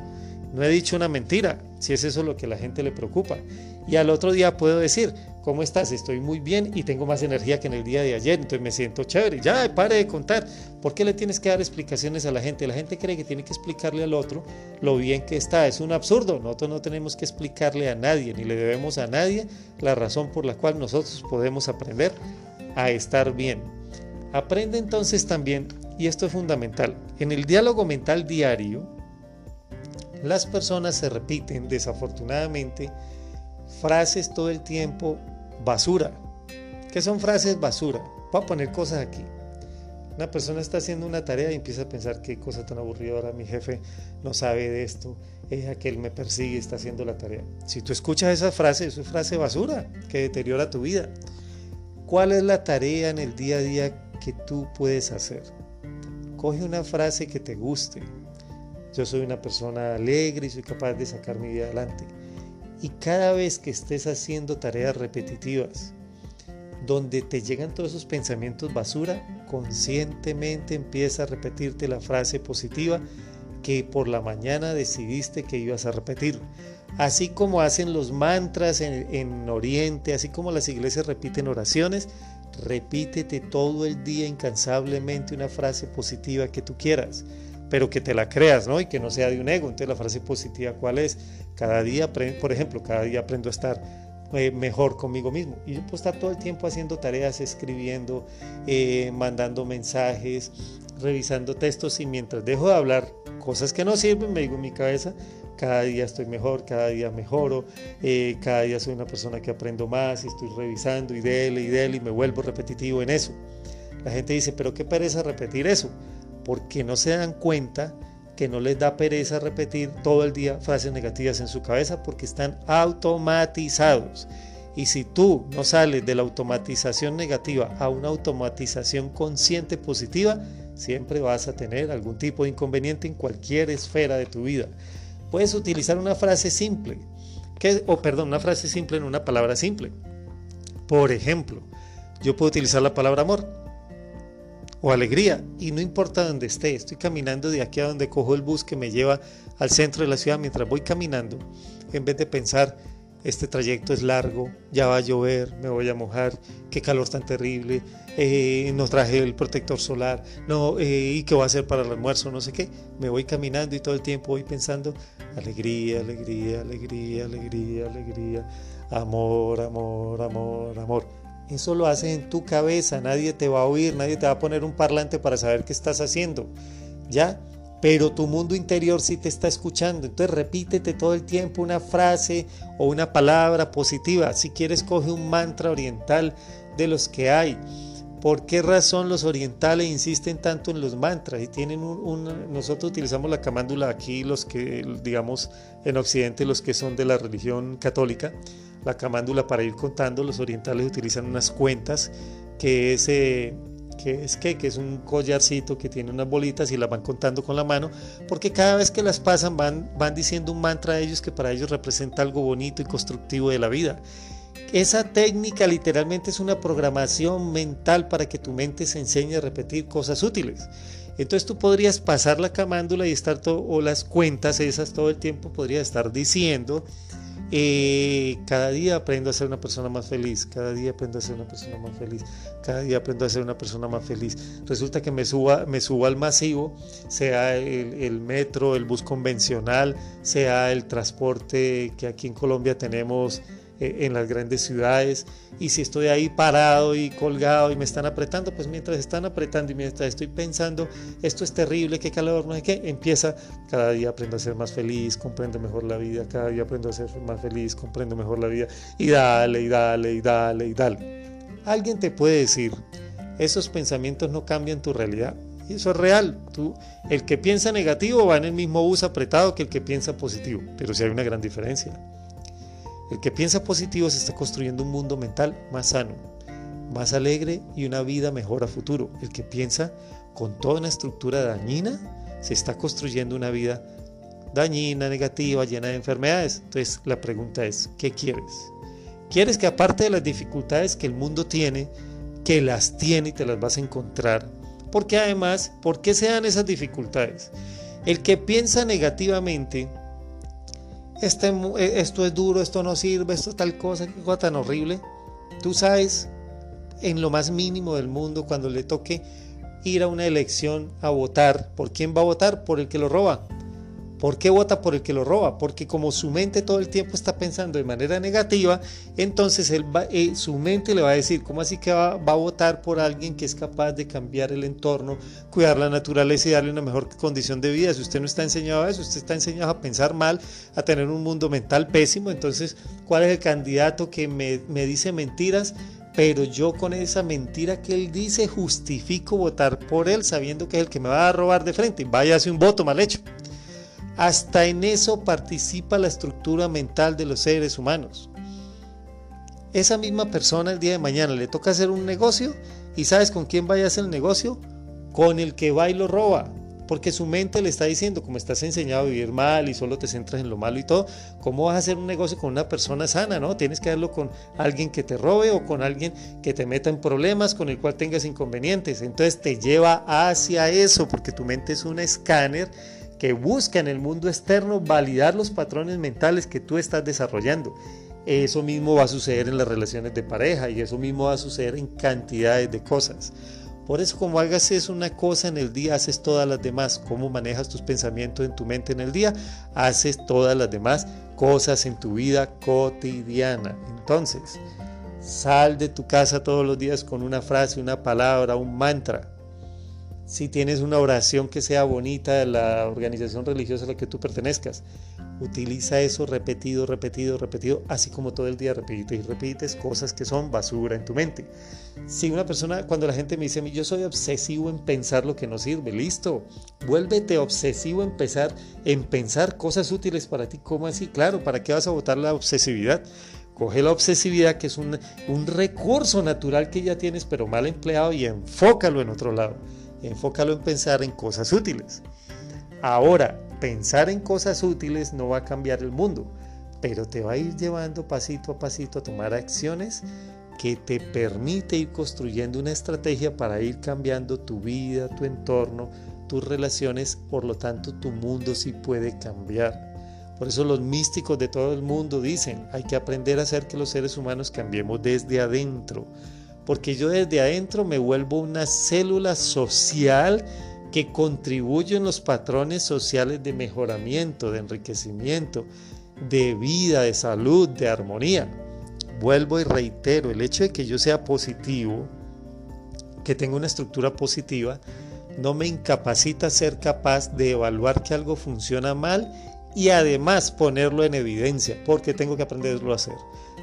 no he dicho una mentira, si es eso lo que a la gente le preocupa. Y al otro día puedo decir, ¿cómo estás? Estoy muy bien y tengo más energía que en el día de ayer, entonces me siento chévere. Ya, pare de contar. ¿Por qué le tienes que dar explicaciones a la gente? La gente cree que tiene que explicarle al otro lo bien que está. Es un absurdo. Nosotros no tenemos que explicarle a nadie, ni le debemos a nadie la razón por la cual nosotros podemos aprender a estar bien. Aprende entonces también, y esto es fundamental, en el diálogo mental diario, las personas se repiten desafortunadamente frases todo el tiempo basura. ¿Qué son frases basura? Voy a poner cosas aquí. Una persona está haciendo una tarea y empieza a pensar qué cosa tan aburridora, mi jefe no sabe de esto, es aquel me persigue, está haciendo la tarea. Si tú escuchas esa frase, es una frase basura que deteriora tu vida. ¿Cuál es la tarea en el día a día que tú puedes hacer? Coge una frase que te guste. Yo soy una persona alegre y soy capaz de sacar mi vida adelante. Y cada vez que estés haciendo tareas repetitivas, donde te llegan todos esos pensamientos basura, conscientemente empieza a repetirte la frase positiva que por la mañana decidiste que ibas a repetir. Así como hacen los mantras en, en, Oriente, así como las iglesias repiten oraciones, repítete todo el día incansablemente una frase positiva que tú quieras pero que te la creas, ¿no? Y que no sea de un ego. Entonces la frase positiva, ¿cuál es? Cada día, por ejemplo, cada día aprendo a estar eh, mejor conmigo mismo. Y yo puedo estar todo el tiempo haciendo tareas, escribiendo, eh, mandando mensajes, revisando textos y mientras dejo de hablar cosas que no sirven, me digo en mi cabeza, cada día estoy mejor, cada día mejoro, eh, cada día soy una persona que aprendo más y estoy revisando y dele y dele y me vuelvo repetitivo en eso. La gente dice, pero qué pereza repetir eso, porque no se dan cuenta que no les da pereza repetir todo el día frases negativas en su cabeza porque están automatizados. Y si tú no sales de la automatización negativa a una automatización consciente positiva, siempre vas a tener algún tipo de inconveniente en cualquier esfera de tu vida. Puedes utilizar una frase simple, que, o perdón, una frase simple en una palabra simple. Por ejemplo, yo puedo utilizar la palabra amor o alegría y no importa dónde esté, estoy caminando de aquí a donde cojo el bus que me lleva al centro de la ciudad mientras voy caminando, en vez de pensar este trayecto es largo, ya va a llover, me voy a mojar, qué calor tan terrible, eh, no traje el protector solar, no, eh, y qué voy a hacer para el almuerzo, no sé qué. Me voy caminando y todo el tiempo voy pensando, alegría, alegría, alegría, alegría, alegría, amor, amor, amor, amor. Eso lo haces en tu cabeza, nadie te va a oír, nadie te va a poner un parlante para saber qué estás haciendo. ¿Ya? pero tu mundo interior sí te está escuchando. Entonces repítete todo el tiempo una frase o una palabra positiva. Si quieres, coge un mantra oriental de los que hay. ¿Por qué razón los orientales insisten tanto en los mantras? Y tienen un, nosotros utilizamos la camándula aquí, los que, digamos, en Occidente, los que son de la religión católica, la camándula para ir contando, los orientales utilizan unas cuentas que es eh, que es que, que es un collarcito que tiene unas bolitas y las van contando con la mano, porque cada vez que las pasan van, van diciendo un mantra a ellos que para ellos representa algo bonito y constructivo de la vida. Esa técnica literalmente es una programación mental para que tu mente se enseñe a repetir cosas útiles. Entonces tú podrías pasar la camándula y estar todo, o las cuentas esas todo el tiempo, podría estar diciendo eh, cada día aprendo a ser una persona más feliz, cada día aprendo a ser una persona más feliz, cada día aprendo a ser una persona más feliz. Resulta que me suba, me subo al masivo, sea el, metro, el bus convencional, sea el transporte que aquí en Colombia tenemos eh, en las grandes ciudades y si estoy ahí parado y colgado y me están apretando, pues mientras están apretando y mientras estoy pensando, esto es terrible, qué calor, no sé qué, empieza, cada día aprendo a ser más feliz, comprendo mejor la vida, cada día aprendo a ser más feliz, comprendo mejor la vida y dale y dale y dale y dale. Alguien te puede decir, esos pensamientos no cambian tu realidad. Y eso es real. Tú, el que piensa negativo va en el mismo bus apretado que el que piensa positivo, pero sí hay una gran diferencia. El que piensa positivo se está construyendo un mundo mental más sano, más alegre y una vida mejor a futuro. El que piensa con toda una estructura dañina se está construyendo una vida dañina, negativa, llena de enfermedades. Entonces la pregunta es, ¿qué quieres? ¿Quieres que aparte de las dificultades que el mundo tiene, que las tiene y te las vas a encontrar? Porque además, ¿por qué se dan esas dificultades? El que piensa negativamente este, eh, esto es duro, esto no sirve, esto es tal cosa, qué cosa tan horrible. Tú sabes, en lo más mínimo del mundo, cuando le toque ir a una elección a votar, ¿por quién va a votar? Por el que lo roba. ¿Por qué vota por el que lo roba? Porque como su mente todo el tiempo está pensando de manera negativa, entonces él eh, su mente le va a decir, ¿cómo así que va, va, a votar por alguien que es capaz de cambiar el entorno, cuidar la naturaleza y darle una mejor condición de vida? Si usted no está enseñado a eso, usted está enseñado a pensar mal, a tener un mundo mental pésimo, entonces, ¿cuál es el candidato que me, me dice mentiras? pero yo con esa mentira que él dice justifico votar por él sabiendo que es el que me va a robar de frente. Vaya hace un voto mal hecho. Hasta en eso participa la estructura mental de los seres humanos. Esa misma persona el día de mañana le toca hacer un negocio y sabes con quién vaya a hacer el negocio? Con el que va y lo roba. Porque su mente le está diciendo, como estás enseñado a vivir mal y solo te centras en lo malo y todo, ¿cómo vas a hacer un negocio con una persona sana? ¿no? Tienes que hacerlo con alguien que te robe o con alguien que te meta en problemas, con el cual tengas inconvenientes. Entonces te lleva hacia eso, porque tu mente es un escáner que busca en el mundo externo validar los patrones mentales que tú estás desarrollando. Eso mismo va a suceder en las relaciones de pareja y eso mismo va a suceder en cantidades de cosas. Por eso como hagas eso una cosa en el día, haces todas las demás. Cómo manejas tus pensamientos en tu mente en el día, haces todas las demás cosas en tu vida cotidiana. Entonces, sal de tu casa todos los días con una frase, una palabra, un mantra. Si tienes una oración que sea bonita de la organización religiosa a la que tú pertenezcas, Utiliza eso repetido, repetido, repetido, así como todo el día repites y repites cosas que son basura en tu mente. Si una persona, cuando la gente me dice a mí, yo soy obsesivo en pensar lo que no sirve, listo, vuélvete obsesivo en pensar, en pensar cosas útiles para ti. ¿Cómo así? Claro, ¿para qué vas a votar la obsesividad? Coge la obsesividad, que es un, un recurso natural que ya tienes, pero mal empleado, y enfócalo en otro lado. Enfócalo en pensar en cosas útiles. Ahora, pensar en cosas útiles no va a cambiar el mundo, pero te va a ir llevando pasito a pasito a tomar acciones que te permite ir construyendo una estrategia para ir cambiando tu vida, tu entorno, tus relaciones, por lo tanto tu mundo sí puede cambiar. Por eso los místicos de todo el mundo dicen, hay que aprender a hacer que los seres humanos cambiemos desde adentro, porque yo desde adentro me vuelvo una célula social que contribuyen los patrones sociales de mejoramiento, de enriquecimiento, de vida, de salud, de armonía. Vuelvo y reitero, el hecho de que yo sea positivo, que tenga una estructura positiva, no me incapacita ser capaz de evaluar que algo funciona mal y además ponerlo en evidencia, porque tengo que aprenderlo a hacer.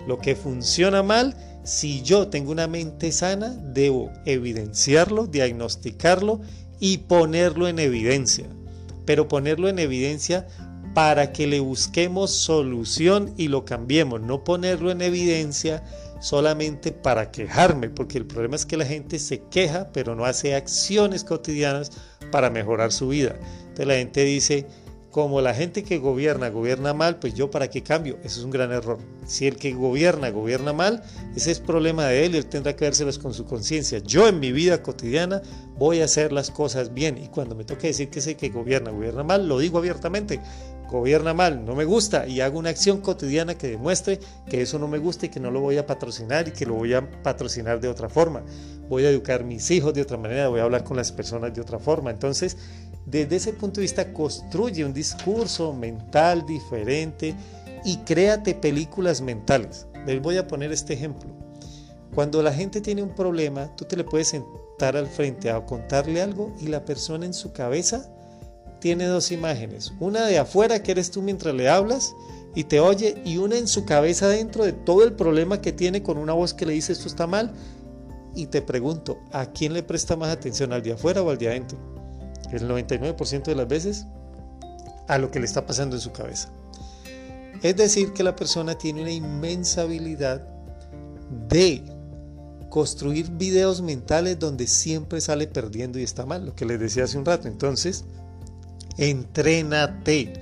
Lo que funciona mal, si yo tengo una mente sana, debo evidenciarlo, diagnosticarlo y ponerlo en evidencia. Pero ponerlo en evidencia para que le busquemos solución y lo cambiemos, no ponerlo en evidencia solamente para quejarme, porque el problema es que la gente se queja, pero no hace acciones cotidianas para mejorar su vida. Entonces la gente dice, como la gente que gobierna gobierna mal, pues yo para qué cambio. Eso es un gran error. Si el que gobierna gobierna mal, ese es problema de él y él tendrá que vérselas con su conciencia. Yo en mi vida cotidiana voy a hacer las cosas bien y cuando me toque decir que ese que gobierna gobierna mal, lo digo abiertamente. Gobierna mal, no me gusta y hago una acción cotidiana que demuestre que eso no me gusta y que no lo voy a patrocinar y que lo voy a patrocinar de otra forma. Voy a educar a mis hijos de otra manera, voy a hablar con las personas de otra forma. Entonces, desde ese punto de vista construye un discurso mental diferente y créate películas mentales. Les voy a poner este ejemplo. Cuando la gente tiene un problema, tú te le puedes sentar al frente a contarle algo y la persona en su cabeza tiene dos imágenes. Una de afuera que eres tú mientras le hablas y te oye y una en su cabeza dentro de todo el problema que tiene con una voz que le dice esto está mal. Y te pregunto, ¿a quién le presta más atención, al de afuera o al de adentro? El 99% de las veces, a lo que le está pasando en su cabeza. Es decir, que la persona tiene una inmensa habilidad de construir videos mentales donde siempre sale perdiendo y está mal, lo que les decía hace un rato. Entonces, entrénate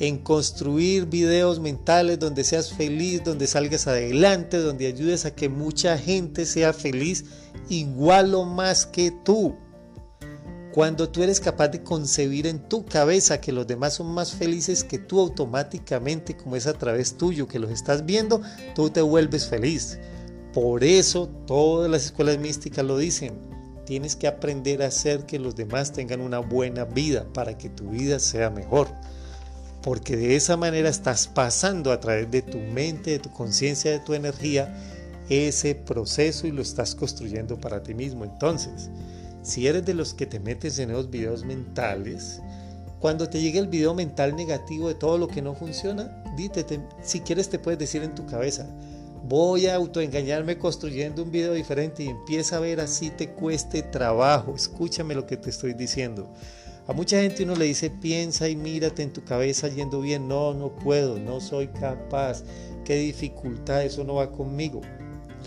en construir videos mentales donde seas feliz, donde salgas adelante, donde ayudes a que mucha gente sea feliz igual o más que tú. Cuando tú eres capaz de concebir en tu cabeza que los demás son más felices que tú automáticamente, como es a través tuyo que los estás viendo, tú te vuelves feliz. Por eso todas las escuelas místicas lo dicen. Tienes que aprender a hacer que los demás tengan una buena vida para que tu vida sea mejor. Porque de esa manera estás pasando a través de tu mente, de tu conciencia, de tu energía, ese proceso y lo estás construyendo para ti mismo. Entonces, si eres de los que te metes en esos videos mentales, cuando te llegue el video mental negativo de todo lo que no funciona, dítete, si quieres te puedes decir en tu cabeza, voy a autoengañarme construyendo un video diferente y empieza a ver así te cueste trabajo, escúchame lo que te estoy diciendo. A mucha gente uno le dice, piensa y mírate en tu cabeza yendo bien, no, no puedo, no soy capaz, qué dificultad, eso no va conmigo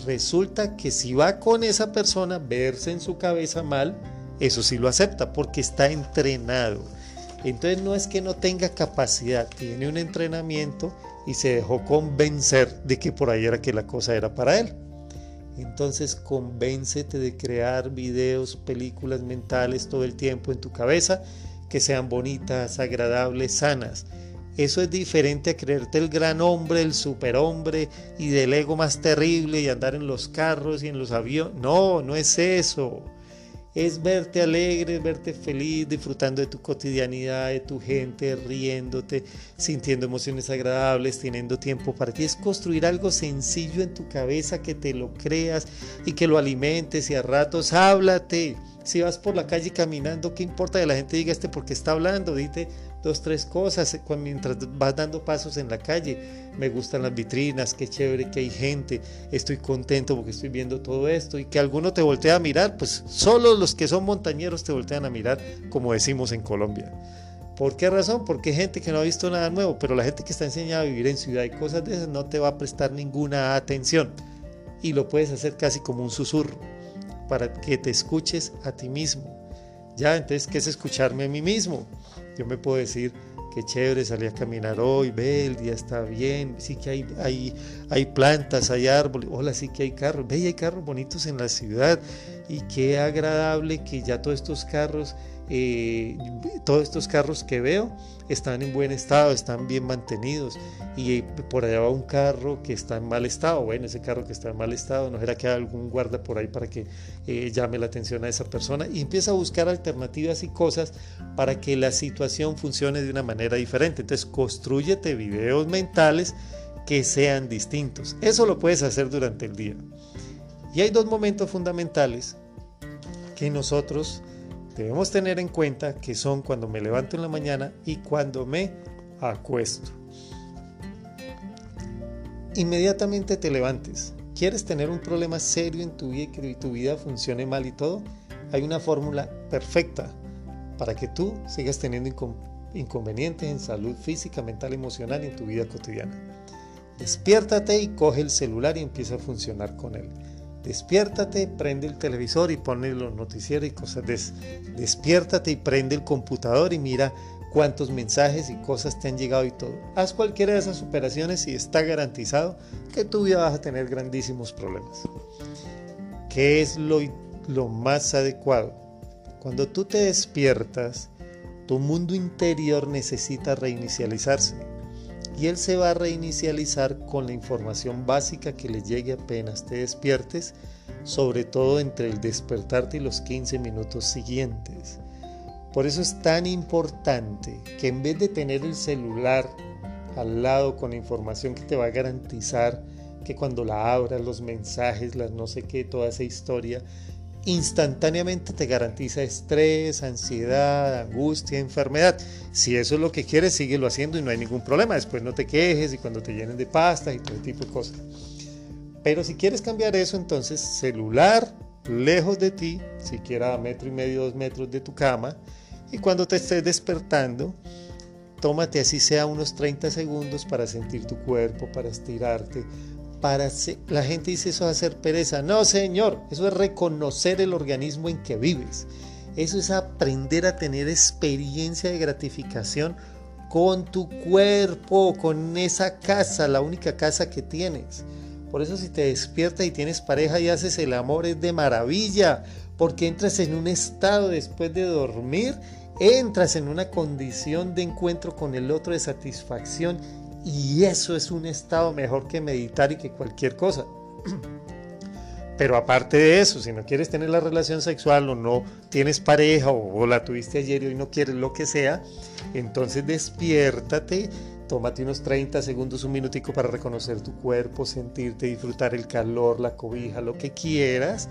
resulta que si va con esa persona, verse en su cabeza mal, eso sí lo acepta porque está entrenado. Entonces no es que no tenga capacidad, tiene un entrenamiento y se dejó convencer de que por ahí era que la cosa era para él. Entonces convéncete de crear videos, películas mentales todo el tiempo en tu cabeza que sean bonitas, agradables, sanas eso es diferente a creerte el gran hombre, el superhombre y del ego más terrible y andar en los carros y en los aviones. No, no es eso. es verte alegre, verte feliz, disfrutando de tu cotidianidad, de tu gente, riéndote, sintiendo emociones agradables, teniendo tiempo para ti. Es construir algo sencillo en tu cabeza que te lo creas y que lo alimentes y a ratos háblate. Si vas por la calle caminando, ¿qué importa que la gente diga este porque está hablando? Dite dos, tres cosas mientras vas dando pasos en la calle. Me gustan las vitrinas, qué chévere que hay gente, estoy contento porque estoy viendo todo esto y que alguno te voltea a mirar, pues solo los que son montañeros te voltean a mirar, como decimos en Colombia. ¿Por qué razón? Porque hay gente que no ha visto nada nuevo, pero la gente que está enseñada a vivir en ciudad y cosas de esas no te va a prestar ninguna atención y lo puedes hacer casi como un susurro para que te escuches a ti mismo. Ya, entonces, ¿qué es escucharme a mí mismo? Yo me puedo decir, qué chévere, salí a caminar hoy, ve, el día está bien, sí que hay, hay, hay plantas, hay árboles, hola, sí que hay carros, ve, hay carros bonitos en la ciudad y qué agradable que ya todos estos carros eh, todos estos carros que veo están en buen estado, están bien mantenidos y por allá va un carro que está en mal estado. Bueno, ese carro que está en mal estado, no será que hay algún guarda por ahí para que eh, llame la atención a esa persona y empieza a buscar alternativas y cosas para que la situación funcione de una manera diferente. Entonces, construyete videos mentales que sean distintos. Eso lo puedes hacer durante el día. Y hay dos momentos fundamentales que nosotros debemos tener en cuenta que son cuando me levanto en la mañana y cuando me acuesto. Inmediatamente te levantes. ¿Quieres tener un problema serio en tu vida y que tu vida funcione mal y todo? Hay una fórmula perfecta para que tú sigas teniendo inconvenientes en salud física, mental, emocional y en tu vida cotidiana. Despiértate y coge el celular y empieza a funcionar con él. Despiértate, prende el televisor y pone los noticieros y cosas de Despiértate y prende el computador y mira cuántos mensajes y cosas te han llegado y todo. Haz cualquiera de esas operaciones y está garantizado que tu vida vas a tener grandísimos problemas. ¿Qué es lo, lo más adecuado? Cuando tú te despiertas, tu mundo interior necesita reinicializarse y él se va a reinicializar con la información básica que le llegue apenas te despiertes, sobre todo entre el despertarte y los 15 minutos siguientes. Por eso es tan importante que en vez de tener el celular al lado con la información que te va a garantizar que cuando la abras, los mensajes, las no sé qué, toda esa historia, instantáneamente te garantiza estrés, ansiedad, angustia, enfermedad. Si eso es lo que quieres, síguelo haciendo y no hay ningún problema. Después no te quejes y cuando te llenen de pasta y todo tipo de cosas. Pero si quieres cambiar eso, entonces celular lejos de ti, siquiera a metro y medio, dos metros de tu cama, y cuando te estés despertando, tómate así sea unos 30 segundos para sentir tu cuerpo, para estirarte, para la gente dice eso es hacer pereza. No, señor, eso es reconocer el organismo en que vives. Eso es aprender a tener experiencia de gratificación con tu cuerpo, con esa casa, la única casa que tienes. Por eso si te despiertas y tienes pareja y haces el amor es de maravilla, porque entras en un estado después de dormir, entras en una condición de encuentro con el otro de satisfacción y eso es un estado mejor que meditar y que cualquier cosa. Pero aparte de eso, si no quieres tener la relación sexual o no tienes pareja o, la tuviste ayer y hoy no quieres lo que sea, entonces despiértate, tómate unos 30 segundos, un minutico para reconocer tu cuerpo, sentirte, disfrutar el calor, la cobija, lo que quieras.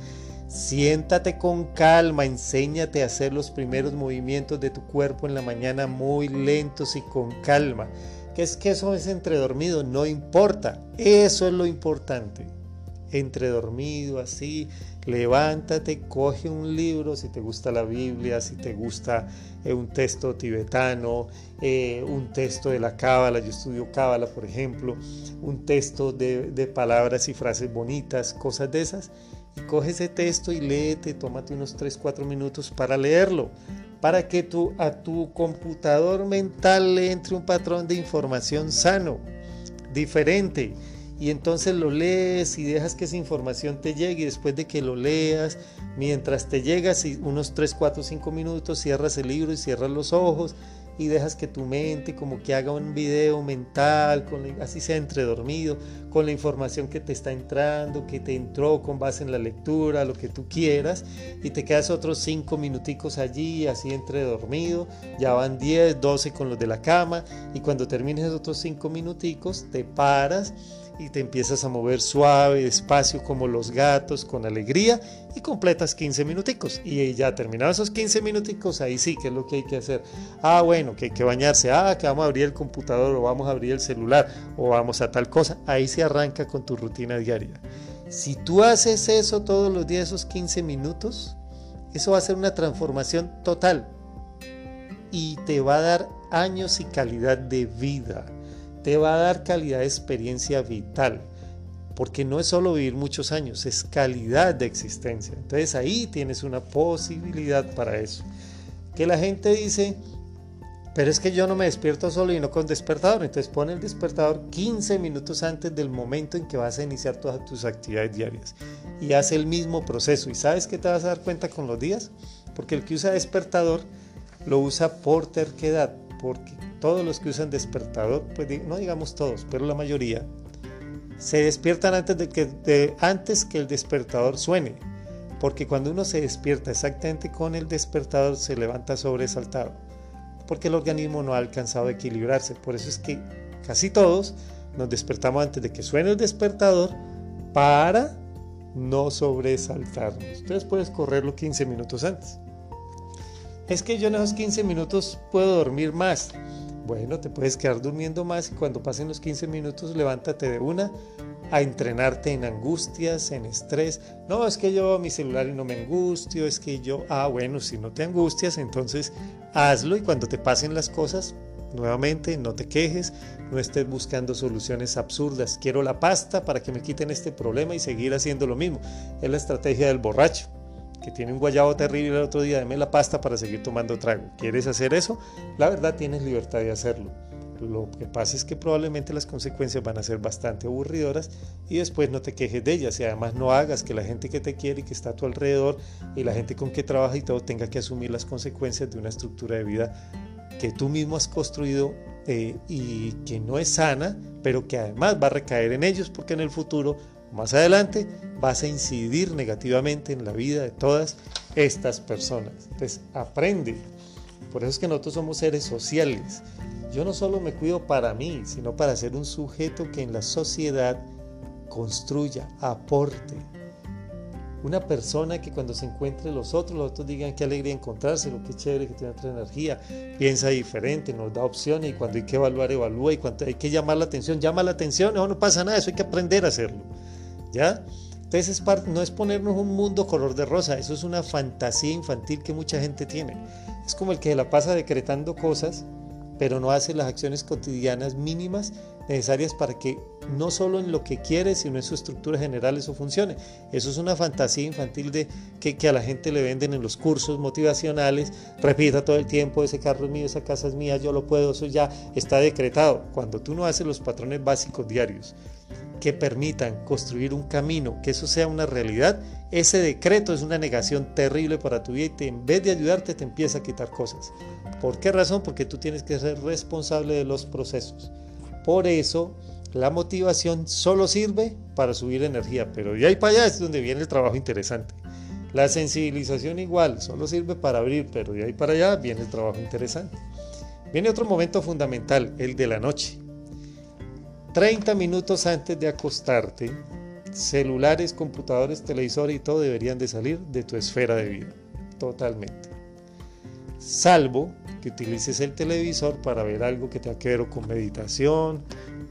Siéntate con calma, enséñate a hacer los primeros movimientos de tu cuerpo en la mañana muy lentos y con calma que es que eso es entre dormido, no importa, eso es lo importante. Entre dormido, así, levántate, coge un libro, si te gusta la Biblia, si te gusta eh, un texto tibetano, eh, un texto de la Cábala, yo estudio Cábala, por ejemplo, un texto de, de palabras y frases bonitas, cosas de esas, y coge ese texto y léete, tómate unos 3, 4 minutos para leerlo para que tu, a tu computador mental le entre un patrón de información sano, diferente. Y entonces lo lees y dejas que esa información te llegue y después de que lo leas, mientras te llegas unos 3, 4, 5 minutos, cierras el libro y cierras los ojos y dejas que tu mente como que haga un video mental, con así sea entre dormido, con la información que te está entrando, que te entró con base en la lectura, lo que tú quieras, y te quedas otros 5 minuticos allí, así entre dormido, ya van 10, 12 con los de la cama, y cuando termines otros 5 minuticos, te paras y te empiezas a mover suave, despacio como los gatos, con alegría y completas 15 minuticos. Y ya terminados esos 15 minuticos, ahí sí, que es lo que hay que hacer? Ah, bueno, que hay que bañarse, ah, que vamos a abrir el computador o vamos a abrir el celular o vamos a tal cosa. Ahí se arranca con tu rutina diaria. Si tú haces eso todos los días, esos 15 minutos, eso va a ser una transformación total y te va a dar años y calidad de vida te va a dar calidad de experiencia vital, porque no es solo vivir muchos años, es calidad de existencia. Entonces ahí tienes una posibilidad para eso. Que la gente dice, pero es que yo no me despierto solo y no con despertador. Entonces pone el despertador 15 minutos antes del momento en que vas a iniciar todas tus actividades diarias. Y hace el mismo proceso. ¿Y sabes qué te vas a dar cuenta con los días? Porque el que usa despertador lo usa por terquedad. Porque todos los que usan despertador, pues no digamos todos, pero la mayoría, se despiertan antes, de que, antes que el despertador suene. Porque cuando uno se despierta exactamente con el despertador, se levanta sobresaltado. Porque el organismo no ha alcanzado a equilibrarse. Por eso es que casi todos nos despertamos antes de que suene el despertador para no sobresaltarnos. Entonces puedes correrlo 15 minutos antes. Es que yo en esos 15 minutos puedo dormir más. Bueno, te puedes quedar durmiendo más y cuando pasen los 15 minutos levántate de una a entrenarte en angustias, en estrés. No, es que yo mi celular y no me angustio, es que yo, ah, bueno, si no te angustias, entonces hazlo y cuando te pasen las cosas, nuevamente, no te quejes, no estés buscando soluciones absurdas. Quiero la pasta para que me quiten este problema y seguir haciendo lo mismo. Es la estrategia del borracho que tiene un guayabo terrible el otro día, deme la pasta para seguir tomando trago. ¿Quieres hacer eso? La verdad tienes libertad de hacerlo. Lo que pasa es que probablemente las consecuencias van a ser bastante aburridoras y después no te quejes de ellas y además no hagas que la gente que te quiere y que está a tu alrededor y la gente con que trabaja y todo tenga que asumir las consecuencias de una estructura de vida que tú mismo has construido eh, y que no es sana, pero que además va a recaer en ellos porque en el futuro más adelante vas a incidir negativamente en la vida de todas estas personas. Entonces, aprende. Por eso es que nosotros somos seres sociales. Yo no solo me cuido para mí, sino para ser un sujeto que en la sociedad construya, aporte. Una persona que cuando se encuentre los otros, los otros digan qué alegría encontrárselo, qué chévere que tiene otra energía, piensa diferente, nos da opciones y cuando hay que evaluar, evalúa y cuando hay que llamar la atención, llama la atención, no, no pasa nada, eso hay que aprender a hacerlo. ¿Ya? Entonces no es ponernos un mundo color de rosa, eso es una fantasía infantil que mucha gente tiene. Es como el que la pasa decretando cosas, pero no hace las acciones cotidianas mínimas necesarias para que no solo en lo que quiere, sino en su estructura general eso funcione. Eso es una fantasía infantil de que, a la gente le venden en los cursos motivacionales, repita todo el tiempo, ese carro es mío, esa casa es mía, yo lo puedo, eso ya está decretado. Cuando tú no haces los patrones básicos diarios, que permitan construir un camino, que eso sea una realidad, ese decreto es una negación terrible para tu vida y en vez de ayudarte te empieza a quitar cosas. ¿Por qué razón? Porque tú tienes que ser responsable de los procesos. Por eso la motivación solo sirve para subir energía, pero de ahí para allá es donde viene el trabajo interesante. La sensibilización igual, solo sirve para abrir, pero de ahí para allá viene el trabajo interesante. Viene otro momento fundamental, el de la noche. 30 minutos antes de acostarte, celulares, computadores, televisores y todo deberían de salir de tu esfera de vida, totalmente. Salvo que utilices el televisor para ver algo que tenga que ver con meditación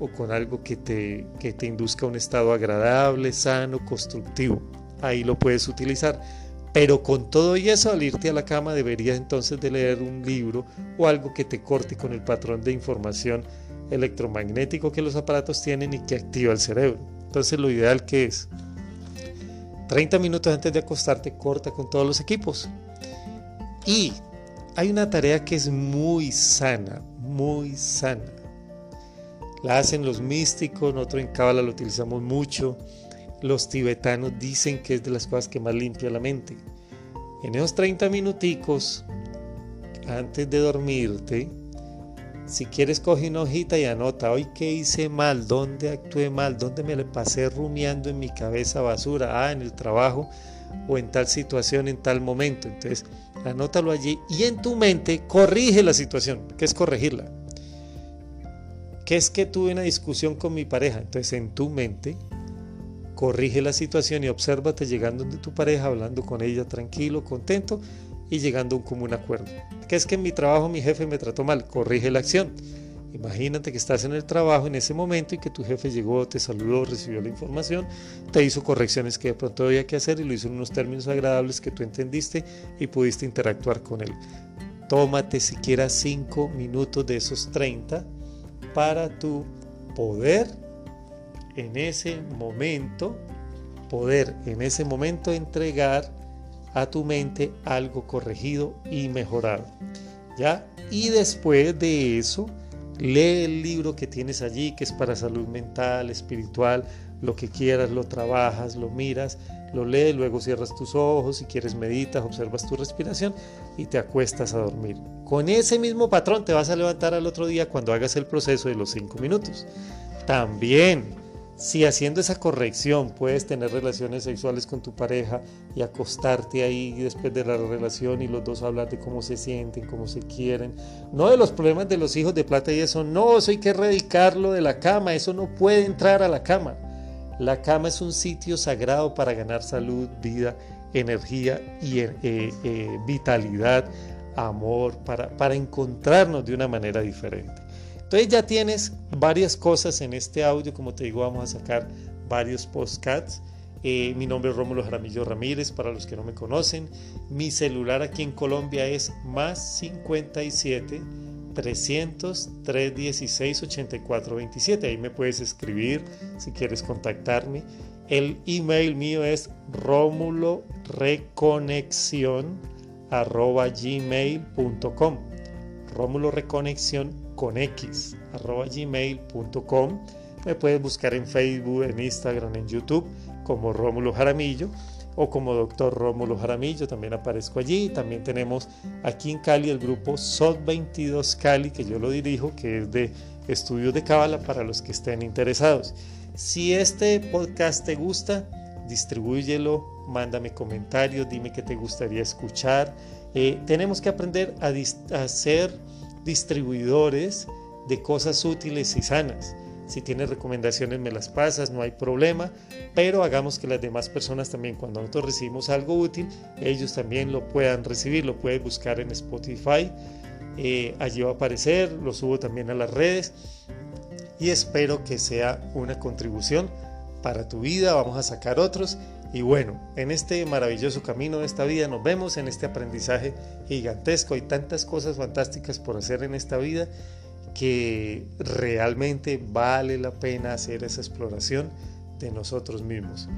o con algo que te, que te induzca un estado agradable, sano, constructivo. Ahí lo puedes utilizar. Pero con todo y eso, al irte a la cama deberías entonces de leer un libro o algo que te corte con el patrón de información electromagnético que los aparatos tienen y que activa el cerebro. Entonces lo ideal que es 30 minutos antes de acostarte corta con todos los equipos. Y hay una tarea que es muy sana, muy sana. La hacen los místicos, nosotros en Cábala lo utilizamos mucho. Los tibetanos dicen que es de las cosas que más limpia la mente. En esos 30 minuticos, antes de dormirte, Si quieres, coge una hojita y anota, hoy qué hice mal, dónde actué mal, dónde me le pasé rumiando en mi cabeza basura, ah, en el trabajo o en tal situación, en tal momento. Entonces, anótalo allí y en tu mente corrige la situación. ¿Qué es corregirla? ¿Qué es que tuve una discusión con mi pareja? Entonces, en tu mente, corrige la situación y obsérvate llegando de tu pareja, hablando con ella tranquilo, contento y llegando a un común acuerdo. ¿Qué es que en mi trabajo mi jefe me trató mal? Corrige la acción. Imagínate que estás en el trabajo en ese momento y que tu jefe llegó, te saludó, recibió la información, te hizo correcciones que de pronto había que hacer y lo hizo en unos términos agradables que tú entendiste y pudiste interactuar con él. Tómate siquiera 5 minutos de esos 30 para tu poder en ese momento, poder en ese momento entregar a tu mente algo corregido y mejorado. ¿Ya? Y después de eso, lee el libro que tienes allí, que es para salud mental, espiritual, lo que quieras, lo trabajas, lo miras, lo lees, luego cierras tus ojos, si quieres meditas, observas tu respiración y te acuestas a dormir. Con ese mismo patrón te vas a levantar al otro día cuando hagas el proceso de los 5 minutos. También si haciendo esa corrección puedes tener relaciones sexuales con tu pareja y acostarte ahí después de la relación y los dos hablar de cómo se sienten, cómo se quieren, no de los problemas de los hijos de plata y eso, no, eso hay que erradicarlo de la cama, eso no puede entrar a la cama. La cama es un sitio sagrado para ganar salud, vida, energía y eh, eh, vitalidad, amor, para, para encontrarnos de una manera diferente. Entonces ya tienes varias cosas en este audio, como te digo, vamos a sacar varios postcats. Eh, mi nombre es Rómulo Jaramillo Ramírez, para los que no me conocen. Mi celular aquí en Colombia es más 57 300 316 84 27. Ahí me puedes escribir si quieres contactarme. El email mío es romuloreconexión arroba gmail.com. Rómulo Reconexión con x arroba gmail.com. Me puedes buscar en Facebook, en Instagram, en YouTube como Rómulo Jaramillo o como Doctor Rómulo Jaramillo, también aparezco allí. También tenemos aquí en Cali el grupo SOT 22 Cali, que yo lo dirijo, que es de estudios de Cábala para los que estén interesados. Si este podcast te gusta, distribúyelo, mándame comentarios, dime qué te gustaría escuchar. Eh, tenemos que aprender a, a hacer distribuidores de cosas útiles y sanas. Si tienes recomendaciones me las pasas, no hay problema, pero hagamos que las demás personas también, cuando nosotros recibimos algo útil, ellos también lo puedan recibir, lo puedes buscar en Spotify, eh, allí va a aparecer, lo subo también a las redes y espero que sea una contribución para tu vida, vamos a sacar otros y bueno, en este maravilloso camino de esta vida nos vemos en este aprendizaje gigantesco. Hay tantas cosas fantásticas por hacer en esta vida que realmente vale la pena hacer esa exploración de nosotros mismos.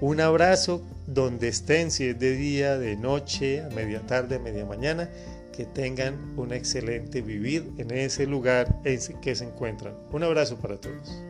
Un abrazo donde estén, si es de día, de noche, a media tarde, a media mañana, que tengan un excelente vivir en ese lugar en que se encuentran. Un abrazo para todos.